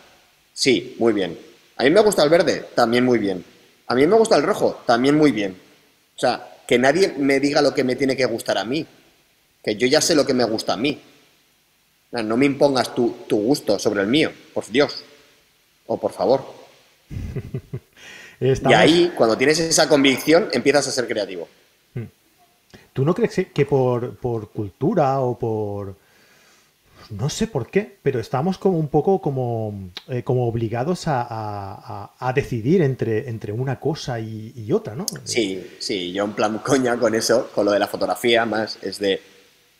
Sí, muy bien. A mí me gusta el verde, también muy bien. A mí me gusta el rojo, también muy bien. O sea, que nadie me diga lo que me tiene que gustar a mí. Que yo ya sé lo que me gusta a mí. No me impongas tu, tu gusto sobre el mío, por Dios. O por favor. Y ahí, cuando tienes esa convicción, empiezas a ser creativo. Hmm. ¿Tú no crees que por, cultura o por... No sé por qué, pero estamos como un poco como, eh, como obligados a, decidir entre, entre una cosa y, otra, ¿no? Sí, sí, yo en plan coña con eso, con lo de la fotografía, más es de...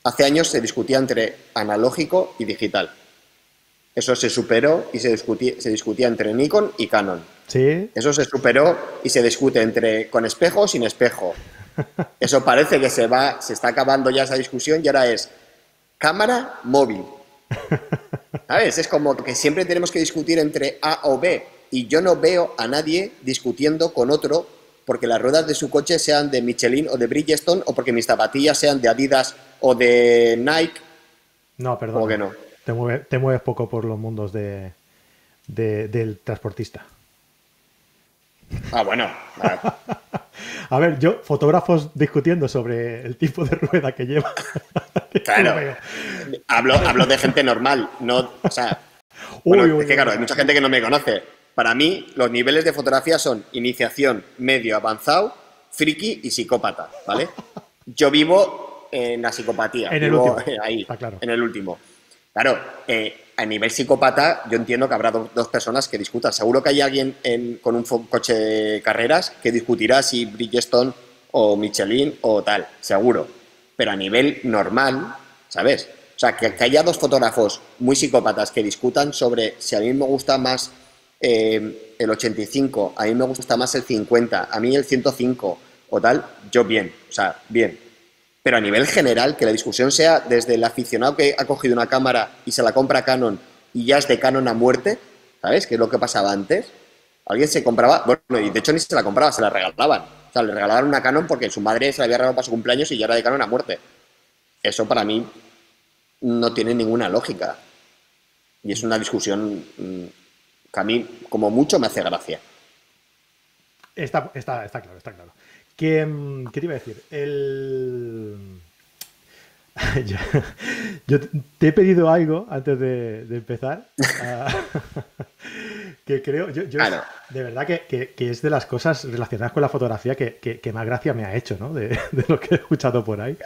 Hace años se discutía entre analógico y digital. Eso se superó y se discutía, se discutía entre Nikon y Canon. ¿Sí? Eso se superó y se discute entre con espejo o sin espejo. Eso parece que se va, se está acabando ya esa discusión y ahora es cámara móvil. ¿Sabes? Es como que siempre tenemos que discutir entre A o B y yo no veo a nadie discutiendo con otro porque las ruedas de su coche sean de Michelin o de Bridgestone o porque mis zapatillas sean de Adidas o de Nike. No, perdón. que no? Te, mueves poco por los mundos de, del transportista. Ah, bueno. A ver, yo, fotógrafos discutiendo sobre el tipo de rueda que lleva. claro. hablo, hablo de gente normal, no. O sea. es que claro, hay mucha gente que no me conoce. Para mí, los niveles de fotografía son iniciación, medio, avanzado, friki y psicópata, ¿vale? Yo vivo en la psicopatía. En el último. Ahí, en el último. Claro, eh, a nivel psicópata, yo entiendo que habrá dos personas que discutan. Seguro que hay alguien con un coche de carreras que discutirá si Bridgestone o Michelin o tal, seguro. Pero a nivel normal, ¿sabes? O sea, que, haya dos fotógrafos muy psicópatas que discutan sobre si a mí me gusta más eh, el 85, a mí me gusta más el 50, a mí el 105 o tal, yo bien, o sea, bien pero a nivel general, que la discusión sea desde el aficionado que ha cogido una cámara y se la compra Canon y ya es de Canon a muerte, ¿sabes? Que es lo que pasaba antes. Alguien se compraba, bueno, y de hecho ni se la compraba, se la regalaban. O sea, le regalaban una Canon porque su madre se la había regalado para su cumpleaños y ya era de Canon a muerte. Eso para mí no tiene ninguna lógica. Y es una discusión mm, que a mí, como mucho, me hace gracia. Está, está, está claro, está claro. Mm, ¿Qué, te iba a decir? El... yo, te he pedido algo antes de, empezar. Ah, que creo, yo, de verdad que, es de las cosas relacionadas con la fotografía que, más gracia me ha hecho, ¿no? De, lo que he escuchado por ahí.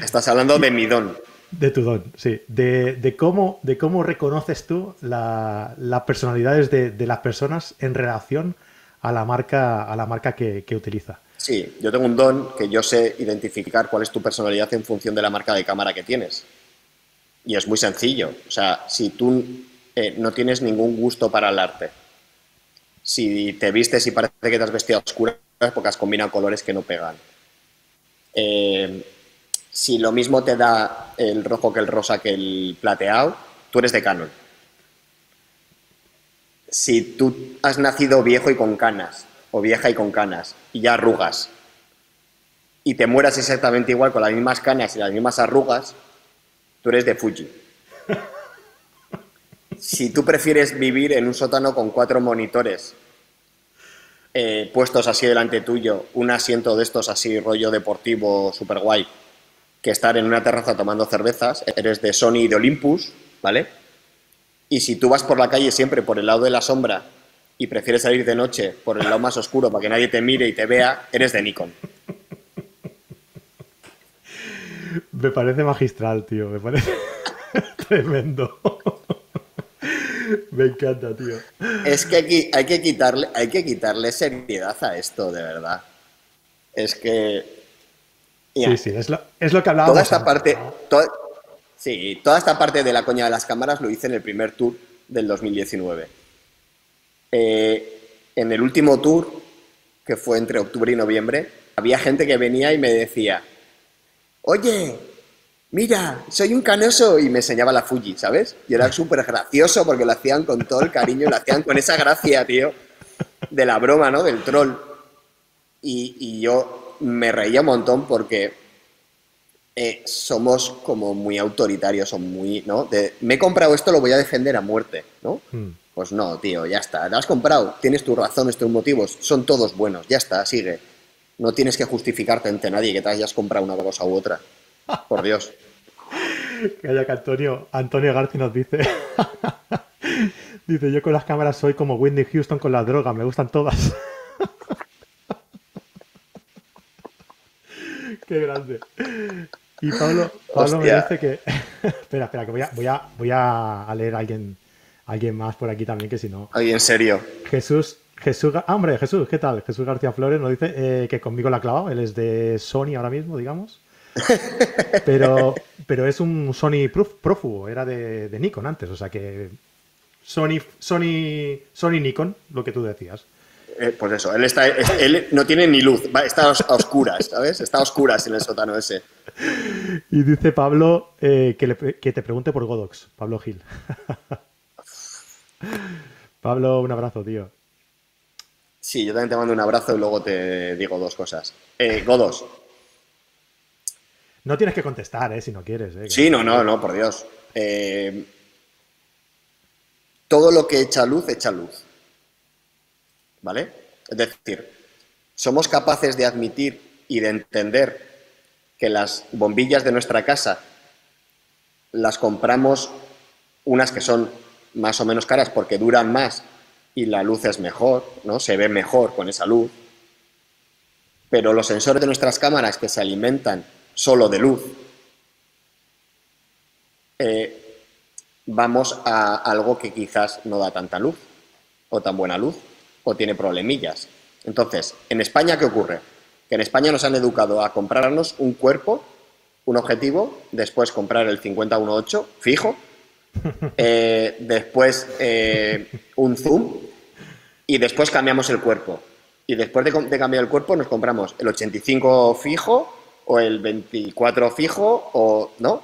Estás hablando de mi don. De tu don, sí. De, cómo, de cómo reconoces tú las personalidades de, las personas en relación a la marca, a la marca que utiliza. Sí, yo tengo un don que yo sé identificar cuál es tu personalidad en función de la marca de cámara que tienes. Y es muy sencillo. O sea, si tú eh, no tienes ningún gusto para el arte, si te vistes y parece que te has vestido a oscuras porque has combinado colores que no pegan. Eh, si lo mismo te da el rojo que el rosa que el plateado, tú eres de Canon. Si tú has nacido viejo y con canas, o vieja y con canas, y ya arrugas, y te mueras exactamente igual con las mismas canas y las mismas arrugas, tú eres de Fuji. si tú prefieres vivir en un sótano con cuatro monitores eh, puestos así delante tuyo, un asiento de estos así, rollo deportivo, super guay, que estar en una terraza tomando cervezas, eres de Sony y de Olympus, ¿vale? Y si tú vas por la calle siempre por el lado de la sombra y prefieres salir de noche por el lado más oscuro para que nadie te mire y te vea, eres de Nikon. Me parece magistral, tío. Me parece tremendo. Me encanta, tío. Es que aquí hay que quitarle, hay que quitarle seriedad a esto, de verdad. Es que. sí, sí, es lo, es lo que hablábamos. Toda esta parte. sí, toda esta parte de la coña de las cámaras lo hice en el primer tour del 2019. Eh, en el último tour, que fue entre octubre y noviembre, había gente que venía y me decía: Oye, mira, soy un canoso, y me enseñaba la Fuji, ¿sabes? Y era súper gracioso porque lo hacían con todo el cariño, lo hacían con esa gracia, tío, de la broma, ¿no? Del troll. Y, yo me reía un montón porque eh, somos como muy autoritarios, son muy, ¿no? me he comprado esto, lo voy a defender a muerte, ¿no? Hmm. Pues no, tío, ya está, te has comprado, tienes tus razones, tus motivos, son todos buenos, ya está, sigue. No tienes que justificarte ante nadie que te hayas comprado una cosa u otra. Por Dios. Calla que Antonio, Antonio García nos dice. dice, yo con las cámaras soy como Whitney Houston con las drogas, me gustan todas. Qué grande. Y Pablo, Pablo me dice que. espera, espera, que voy a, voy a, voy a leer a alguien, alguien más por aquí también, que si no. Alguien serio. Jesús, Jesús, ah, hombre, Jesús, ¿qué tal? Jesús García Flores nos dice eh, que conmigo la ha clavado. Él es de Sony ahora mismo, digamos. Pero, pero es un Sony prófugo, era de, Nikon antes, o sea que Sony, Sony, Sony Nikon, lo que tú decías. Eh, pues eso, él, está, él no tiene ni luz, está a oscuras, ¿sabes? Está a oscuras en el sótano ese. Y dice Pablo eh, que, que, te pregunte por Godox, Pablo Gil. Pablo, un abrazo, tío. Sí, yo también te mando un abrazo y luego te digo dos cosas. Eh, Godos, no tienes que contestar, ¿eh? Si no quieres. ¿eh? Sí, no, no, no, por Dios. Eh, todo lo que echa luz, echa luz. ¿Vale? Es decir, somos capaces de admitir y de entender que las bombillas de nuestra casa las compramos unas que son más o menos caras porque duran más y la luz es mejor, ¿no? Se ve mejor con esa luz. Pero los sensores de nuestras cámaras que se alimentan solo de luz, eh, vamos a algo que quizás no da tanta luz, o tan buena luz, o tiene problemillas. Entonces, ¿en España qué ocurre? Que en España nos han educado a comprarnos un cuerpo, un objetivo, después comprar el 5018 fijo, eh, después eh, un zoom y después cambiamos el cuerpo. Y después de, de cambiar el cuerpo nos compramos el 85 fijo o el 24 fijo o no.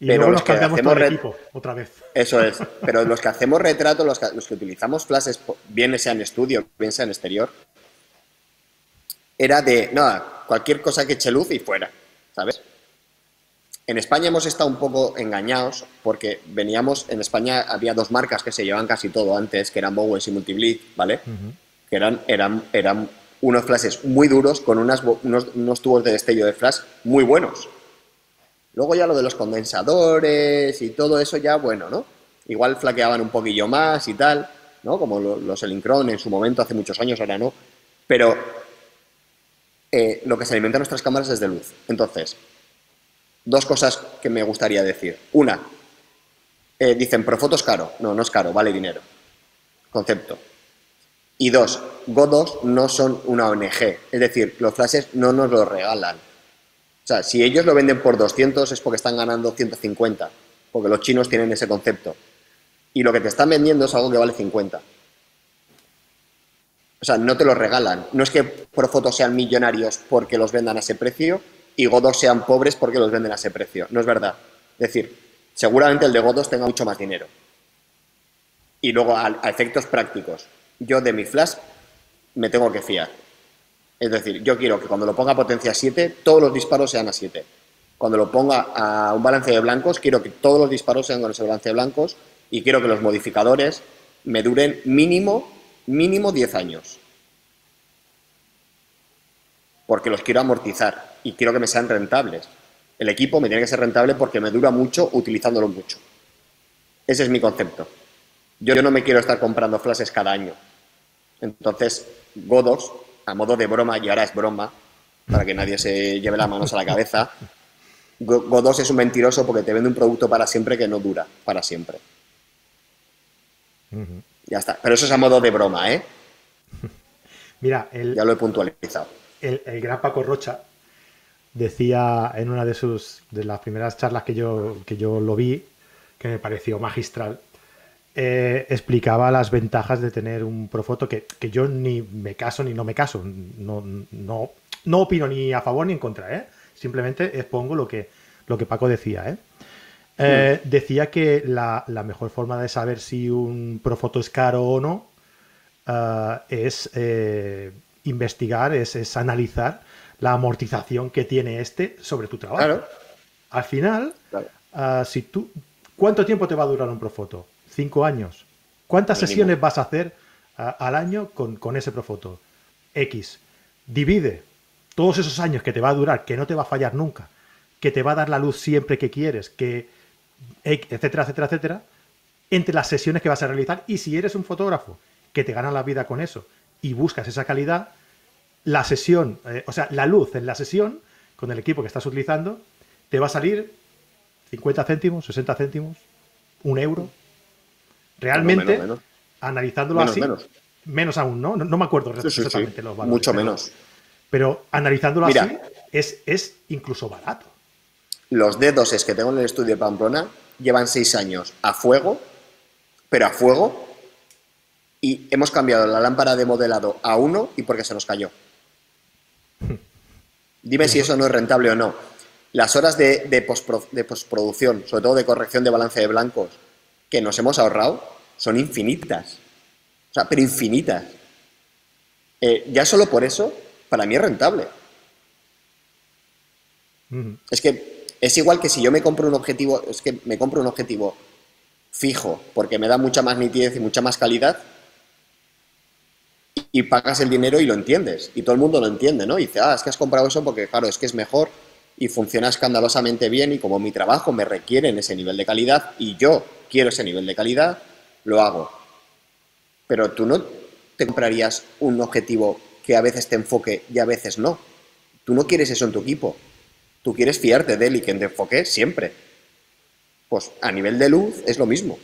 Y pero los que hacemos equipo, otra vez. Eso es. Pero los que hacemos retrato, los que, los que utilizamos flashes, bien sea en estudio, bien sea en exterior, era de, nada, cualquier cosa que eche luz y fuera, ¿sabes? En España hemos estado un poco engañados porque veníamos, en España había dos marcas que se llevaban casi todo antes, que eran Bowens y Multiblitz, ¿vale? Que eran, eran, eran unos flashes muy duros con unos, unos, tubos de destello de flash muy buenos. Luego ya lo de los condensadores y todo eso ya, bueno, ¿no? Igual flaqueaban un poquillo más y tal, ¿no? Como los Elincron en su momento, hace muchos años, ahora no. Pero eh, lo que se alimenta nuestras cámaras es de luz. Entonces, dos cosas que me gustaría decir. Una, eh, dicen, Profoto es caro. No, no es caro, vale dinero. Concepto. Y dos, Godos no son una ONG, es decir, los flashes no nos los regalan. O sea, si ellos lo venden por 200 es porque están ganando 150, porque los chinos tienen ese concepto. Y lo que te están vendiendo es algo que vale 50. O sea, no te lo regalan. No es que Profotos sean millonarios porque los vendan a ese precio y Godos sean pobres porque los venden a ese precio. No es verdad. Es decir, seguramente el de Godos tenga mucho más dinero. Y luego, a efectos prácticos, yo de mi flash me tengo que fiar. Es decir, yo quiero que cuando lo ponga a potencia 7, todos los disparos sean a 7. cuando lo ponga a un balance de blancos, quiero que todos los disparos sean con ese balance de blancos y quiero que los modificadores me duren mínimo, mínimo 10 años. Porque los quiero amortizar y quiero que me sean rentables. El equipo me tiene que ser rentable porque me dura mucho utilizándolo mucho. Ese es mi concepto. Yo, no me quiero estar comprando flashes cada año. Entonces, Godos, a modo de broma, y ahora es broma, para que nadie se lleve las manos a la cabeza, Godos es un mentiroso porque te vende un producto para siempre que no dura para siempre. Ya está. Pero eso es a modo de broma, ¿eh? Mira, ya lo he puntualizado. El, gran Paco Rocha decía en una de sus de las primeras charlas que yo, que yo lo vi, que me pareció magistral, eh, explicaba las ventajas de tener un Profoto que, que yo ni me caso ni no me caso. No, no, no opino ni a favor ni en contra, ¿eh? Simplemente expongo lo que, lo que Paco decía, ¿eh? Eh, decía que la, mejor forma de saber si un Profoto es caro o no es investigar, es, analizar la amortización que tiene este sobre tu trabajo. Al final, si tú, ¿cuánto tiempo te va a durar un Profoto? Cinco años. ¿Cuántas sesiones vas a hacer al año con, con ese Profoto? X. Divide todos esos años que te va a durar, que no te va a fallar nunca, que te va a dar la luz siempre que quieres, que etcétera, etcétera, etcétera, entre las sesiones que vas a realizar. Y si eres un fotógrafo que te gana la vida con eso y buscas esa calidad, la sesión, eh, o sea, la luz en la sesión con el equipo que estás utilizando, te va a salir 50 céntimos, 60 céntimos, un euro. Realmente, analizándolo así, menos. aún, ¿no? ¿no? me acuerdo exactamente los valores. Mucho menos. Pero analizándolo así, es, es incluso barato. Los D2 que tengo en el estudio de Pamplona llevan seis años a fuego, pero a fuego, y hemos cambiado la lámpara de modelado a uno y porque se nos cayó. Dime si eso no es rentable o no. Las horas de, de, postproducción, sobre todo de corrección de balance de blancos, que nos hemos ahorrado, son infinitas. O sea, pero infinitas. Eh, ya solo por eso para mí es rentable. Es que es igual que si yo me compro un objetivo, es que me compro un objetivo fijo, porque me da mucha más nitidez y mucha más calidad, y pagas el dinero y lo entiendes. Y todo el mundo lo entiende, ¿no? Y dice, ah, es que has comprado eso porque, claro, es que es mejor y funciona escandalosamente bien y como mi trabajo me requiere en ese nivel de calidad y yo quiero ese nivel de calidad, lo hago. Pero tú no te comprarías un objetivo que a veces te enfoque y a veces no. Tú no quieres eso en tu equipo. Tú quieres fiarte de él y que te enfoque siempre. Pues a nivel de luz es lo mismo.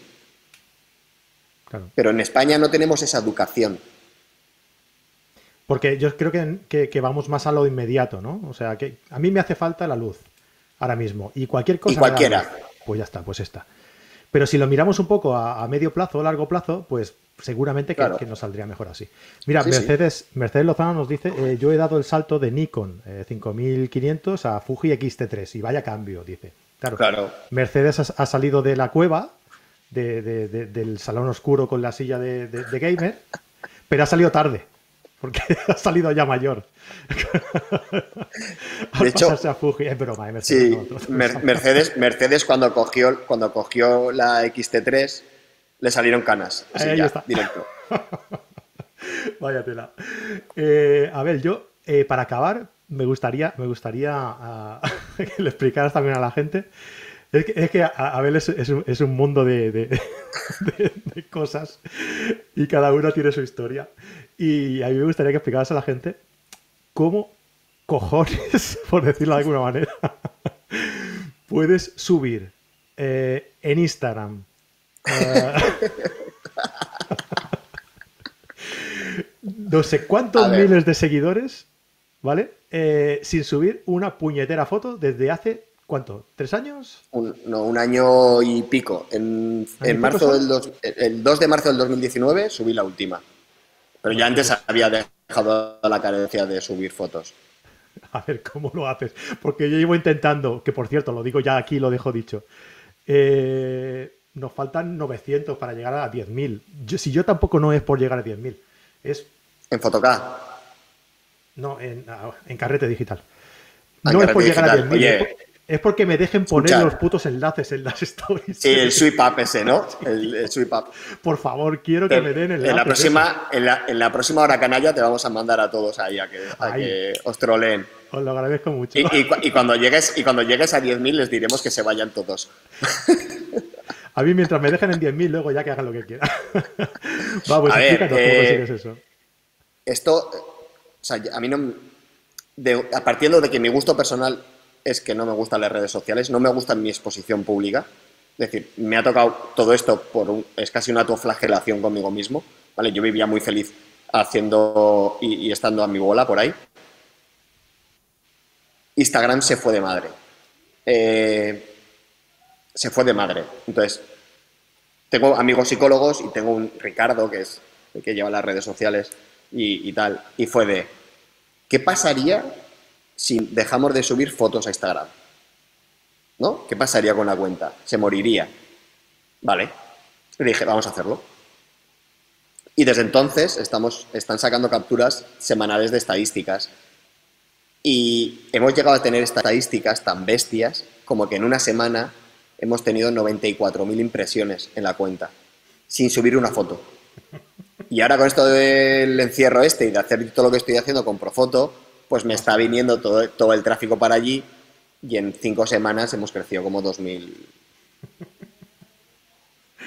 Pero en España no tenemos esa educación. Porque yo creo que, vamos más a lo inmediato, ¿no? O sea, que a mí me hace falta la luz ahora mismo. Y cualquier cosa. Y cualquiera. pues ya está, pues está. Pero si lo miramos un poco a, a medio plazo o largo plazo, pues seguramente que, nos saldría mejor así. Mira, Mercedes, Mercedes Lozano nos dice, eh, yo he dado el salto de Nikon 5500 eh, a Fuji X-T3 y vaya cambio, dice. Claro, Mercedes ha, salido de la cueva, del salón oscuro con la silla de, gamer, pero ha salido tarde porque ha salido ya mayor. de hecho, Mercedes, Mercedes, cuando cogió cuando cogió la XT3 le salieron canas. Así Ahí está. directo. Vaya tela. Eh, a ver, yo, eh, para acabar, me gustaría, me gustaría ah, que le explicaras también a la gente. Es que, es que Abel es, es, un, mundo de, de, cosas y cada uno tiene su historia. Y a mí me gustaría que explicaras a la gente cómo cojones, por decirlo de alguna manera, puedes subir eh, en Instagram Ah. no sé cuántos miles de seguidores, ¿vale? Eh, sin subir una puñetera foto desde hace, ¿cuánto? ¿Tres años? Un, no, un año y pico. En, marzo del el 2 de marzo del 2019 subí la última. Pero ya antes había dejado la carencia de subir fotos. A ver, ¿cómo lo haces? Porque yo llevo intentando, que por cierto, lo digo ya aquí, lo dejo dicho. Eh, nos faltan 900 para llegar a 10.000. si yo tampoco no es por llegar a 10.000, es... En Photocad. No, en, en carrete digital. Ah, no es por llegar a 10.000, Es porque me dejen poner los putos enlaces en las stories. Sí, el sweep up ese, ¿no? El, sweep up. Por favor, quiero que me den enlaces. En la, próxima, en la, próxima hora canalla te vamos a mandar a todos ahí a que, que os troleen. Os lo agradezco mucho. Y, cuando, llegues, y cuando llegues a 10.000 les diremos que se vayan todos. A mí mientras me dejen en 10.000, luego ya que hagan lo que quieran. Vamos, a ver, cómo eh, eso. Esto, o sea, a mí no... De, partiendo de que mi gusto personal es que no me gustan las redes sociales, no me gusta mi exposición pública. Es decir, me ha tocado todo esto por un, es casi una autoflagelación conmigo mismo. ¿vale? Yo vivía muy feliz haciendo y, estando a mi bola por ahí. Instagram se fue de madre. Eh, se fue de madre. Entonces, tengo amigos psicólogos y tengo un Ricardo, que es que lleva las redes sociales y tal. Y fue de, ¿qué pasaría si dejamos de subir fotos a Instagram? ¿No? ¿Qué pasaría con la cuenta? Se moriría. Vale. Le dije, vamos a hacerlo. Y desde entonces estamos, están sacando capturas semanales de estadísticas. Y hemos llegado a tener estadísticas tan bestias como que en una semana hemos tenido 94.000 impresiones en la cuenta, sin subir una foto. Y ahora con esto del encierro este y de hacer todo lo que estoy haciendo con Profoto, pues me está viniendo todo, todo el tráfico para allí y en cinco semanas hemos crecido como 2.000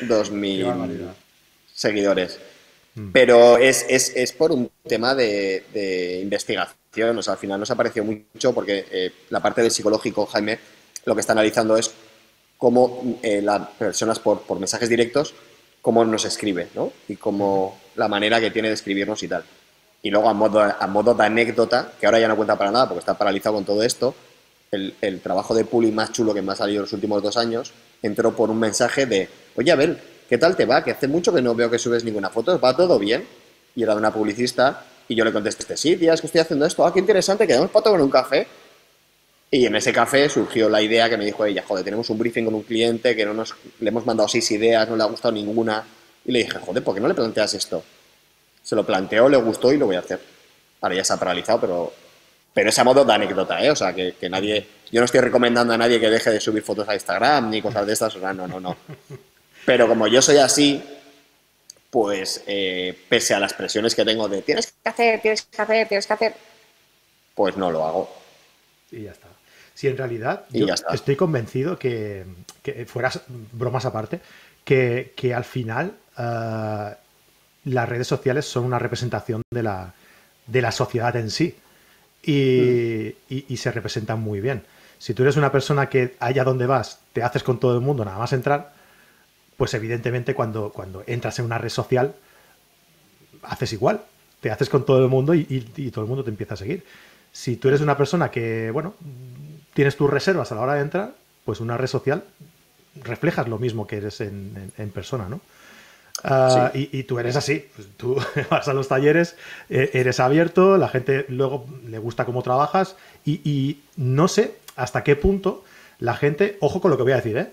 2.000 seguidores. Mm. Pero es, por un tema de, investigación. O sea, al final nos ha parecido mucho porque eh, la parte del psicológico, Jaime, lo que está analizando es cómo eh, las personas por, por, mensajes directos, cómo nos escribe, ¿no? Y cómo la manera que tiene de escribirnos y tal. Y luego, a modo, a modo de anécdota, que ahora ya no cuenta para nada porque está paralizado con todo esto, el, trabajo de Puli más chulo que me ha salido los últimos dos años entró por un mensaje de, oye Abel, ¿qué tal te va? Que hace mucho que no veo que subes ninguna foto, ¿va todo bien? Y era de una publicista y yo le contesté, sí, tía, es que estoy haciendo esto, ah, qué interesante, quedamos para tomar un café. Y en ese café surgió la idea que me dijo ella, joder, tenemos un briefing con un cliente que no nos, le hemos mandado seis ideas, no le ha gustado ninguna. Y le dije, joder, ¿por qué no le planteas esto? Se lo planteó, le gustó y lo voy a hacer. Ahora ya se ha paralizado, pero, pero es a modo de anécdota, ¿eh? O sea, que, nadie. Yo no estoy recomendando a nadie que deje de subir fotos a Instagram ni cosas de estas, o sea, no, no, no. Pero como yo soy así, pues eh, pese a las presiones que tengo de tienes que hacer, tienes que hacer, tienes que hacer, pues no lo hago. Y ya está. Si en realidad yo estoy convencido que, que, fueras bromas aparte, que, que al final uh, las redes sociales son una representación de la, de la sociedad en sí y, se representan muy bien. Si tú eres una persona que allá donde vas te haces con todo el mundo nada más entrar, pues evidentemente cuando, cuando entras en una red social haces igual, te haces con todo el mundo y, todo el mundo te empieza a seguir. Si tú eres una persona que, bueno, tienes tus reservas a la hora de entrar, pues una red social reflejas lo mismo que eres en, en persona, ¿no? Ah, y, tú eres así, pues tú vas a los talleres, eh, eres abierto, la gente luego le gusta cómo trabajas y, no sé hasta qué punto la gente, ojo con lo que voy a decir, ¿eh?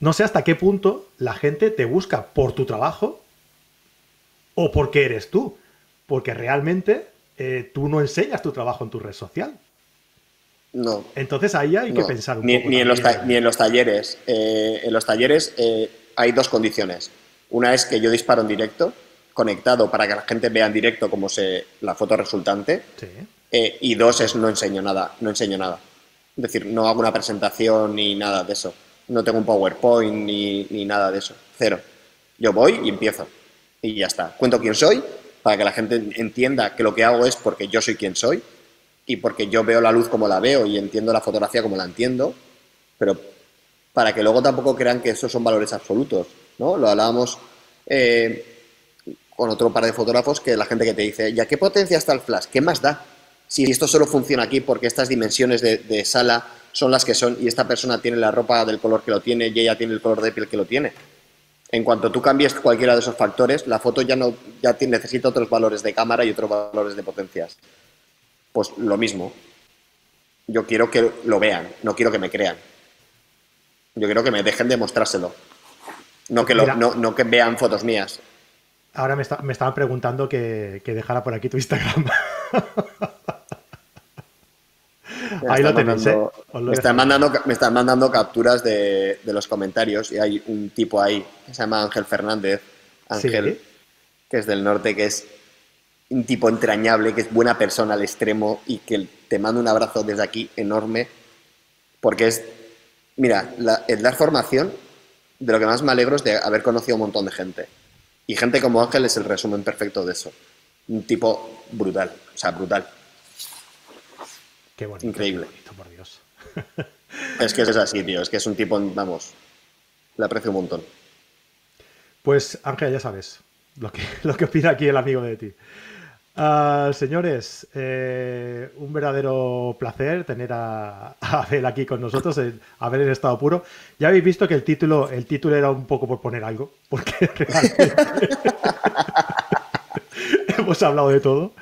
no sé hasta qué punto la gente te busca por tu trabajo o porque eres tú, porque realmente eh, tú no enseñas tu trabajo en tu red social. No. Entonces ahí hay que pensar un ni, poco. Ni en, los ni en los talleres. en los talleres hay dos condiciones una es que yo disparo en directo, conectado para que la gente vea en directo cómo se la foto resultante. Eh, y dos es no enseño nada, no enseño nada. Es decir, no hago una presentación ni nada de eso. No tengo un PowerPoint ni, ni nada de eso. Cero. Yo voy y empiezo. Y ya está. Cuento quién soy para que la gente entienda que lo que hago es porque yo soy quien soy y porque yo veo la luz como la veo y entiendo la fotografía como la entiendo, pero para que luego tampoco crean que esos son valores absolutos. ¿No? Lo hablábamos eh, con otro par de fotógrafos que la gente que te dice, ¿ya qué potencia está el flash? ¿Qué más da? Si esto solo funciona aquí porque estas dimensiones de, sala son las que son y esta persona tiene la ropa del color que lo tiene y ella tiene el color de piel que lo tiene. En cuanto tú cambies cualquiera de esos factores, la foto ya no ya necesita otros valores de cámara y otros valores de potencias. Pues lo mismo. Yo quiero que lo vean, no quiero que me crean. Yo quiero que me dejen de mostrárselo. No que, no, que vean fotos mías. Ahora me, estaban preguntando que, dejara por aquí tu Instagram. Ahí lo tenéis, ¿eh? Me están, mandando, me están mandando capturas de, los comentarios y hay un tipo ahí que se llama Ángel Fernández. Ángel, que es del norte, que es un tipo entrañable, que es buena persona al extremo y que te mando un abrazo desde aquí enorme, porque es, mira, el dar formación, de lo que más me alegro es de haber conocido un montón de gente. Y gente como Ángel es el resumen perfecto de eso. Un tipo brutal, o sea, brutal. Qué bonito. Increíble. por Dios. es que es así, tío. Es que es un tipo, vamos, le aprecio un montón. Pues, Ángel, ya sabes lo que, lo que opina aquí el amigo de ti. Ah, señores, eh, un verdadero placer tener a, Abel aquí con nosotros, Abel en estado puro. Ya habéis visto que el título, el título era un poco por poner algo, porque realmente hemos hablado de todo.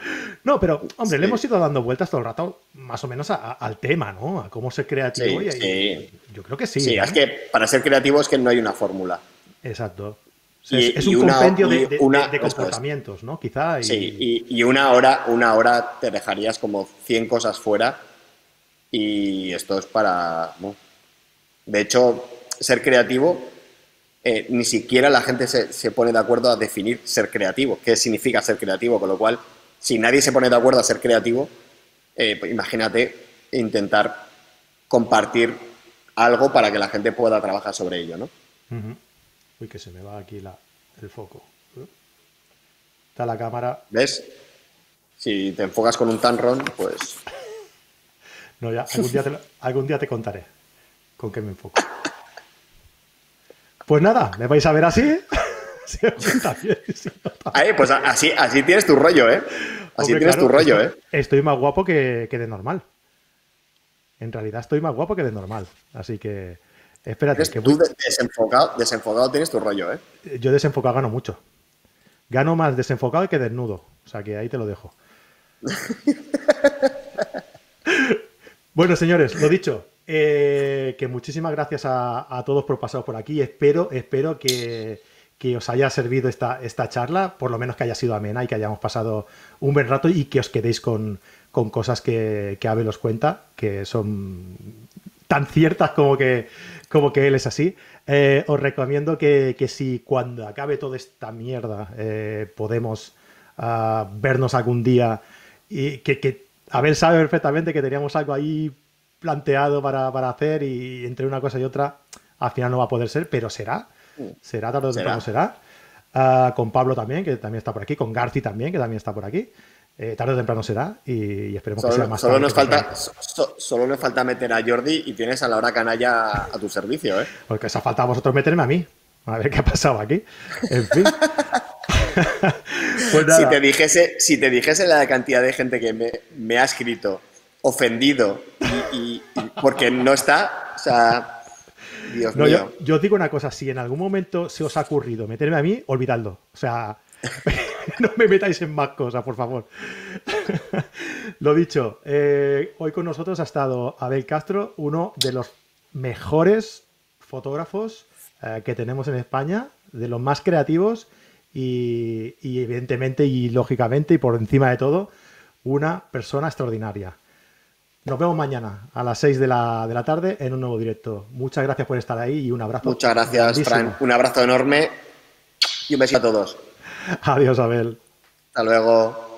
No, pero, hombre, le hemos ido dando vueltas todo el rato, más o menos al tema, ¿no? A cómo ser creativo. Sí, yo creo que sí. Sí, es que para ser creativo es que no hay una fórmula. Exacto es, un compendio de, comportamientos, ¿no? Quizá. Y... Sí, y, una, hora, una hora te dejarías como 100 cosas fuera y esto es para... De hecho, ser creativo, eh, ni siquiera la gente se, pone de acuerdo a definir ser creativo, qué significa ser creativo, con lo cual, si nadie se pone de acuerdo a ser creativo, eh, pues imagínate intentar compartir algo para que la gente pueda trabajar sobre ello, ¿no? Uy, que se me va aquí la, el foco. Está la cámara. ¿Ves? Si te enfocas con un Tanron, pues. No, ya, algún día, te, algún día te contaré con qué me enfoco. Pues nada, me vais a ver así. Ahí, pues así, así tienes tu rollo, ¿eh? Así tienes tu rollo, ¿eh? Estoy más guapo que, que de normal. En realidad estoy más guapo que de normal. Así que. Espérate. que tú desenfocado, desenfocado tienes tu rollo, ¿eh? Yo desenfocado gano mucho. Gano más desenfocado que desnudo. O sea que ahí te lo dejo. bueno, señores, lo dicho. Eh, que muchísimas gracias a, todos por pasar por aquí. Espero, espero que, os haya servido esta, esta charla, por lo menos que haya sido amena y que hayamos pasado un buen rato y que os quedéis con, cosas que, que Abel os cuenta, que son tan ciertas como que, como que él es así. Eh, os recomiendo que, si cuando acabe toda esta mierda eh, podemos ah, vernos algún día y que, que Abel sabe perfectamente que teníamos algo ahí planteado para, hacer y entre una cosa y otra al final no va a poder ser, pero será. Será tarde o temprano será. Ah, con Pablo también, que también está por aquí, con Garci también, que también está por aquí. Eh, tarde o temprano será y, esperemos que sea más solo Nos falta, solo nos falta meter a Jordi y tienes a la hora canalla a tu servicio, ¿eh? Porque os ha faltado a vosotros meterme a mí. A ver qué ha pasado aquí. En fin. Pues si, te dijese, si te dijese la cantidad de gente que me, ha escrito ofendido y, porque no está, o sea, Dios mío. Yo, yo, os digo una cosa, si en algún momento se os ha ocurrido meterme a mí, olvidadlo. O sea, no me metáis en más cosas, por favor. Lo dicho, eh, hoy con nosotros ha estado Abel Castro, uno de los mejores fotógrafos eh, que tenemos en España, de los más creativos y, evidentemente y lógicamente y por encima de todo, una persona extraordinaria. Nos vemos mañana a las 6 de la, de la tarde en un nuevo directo. Muchas gracias por estar ahí y un abrazo. Muchas gracias, Fran. Un abrazo enorme y un besito a todos. Adiós, Abel. Hasta luego.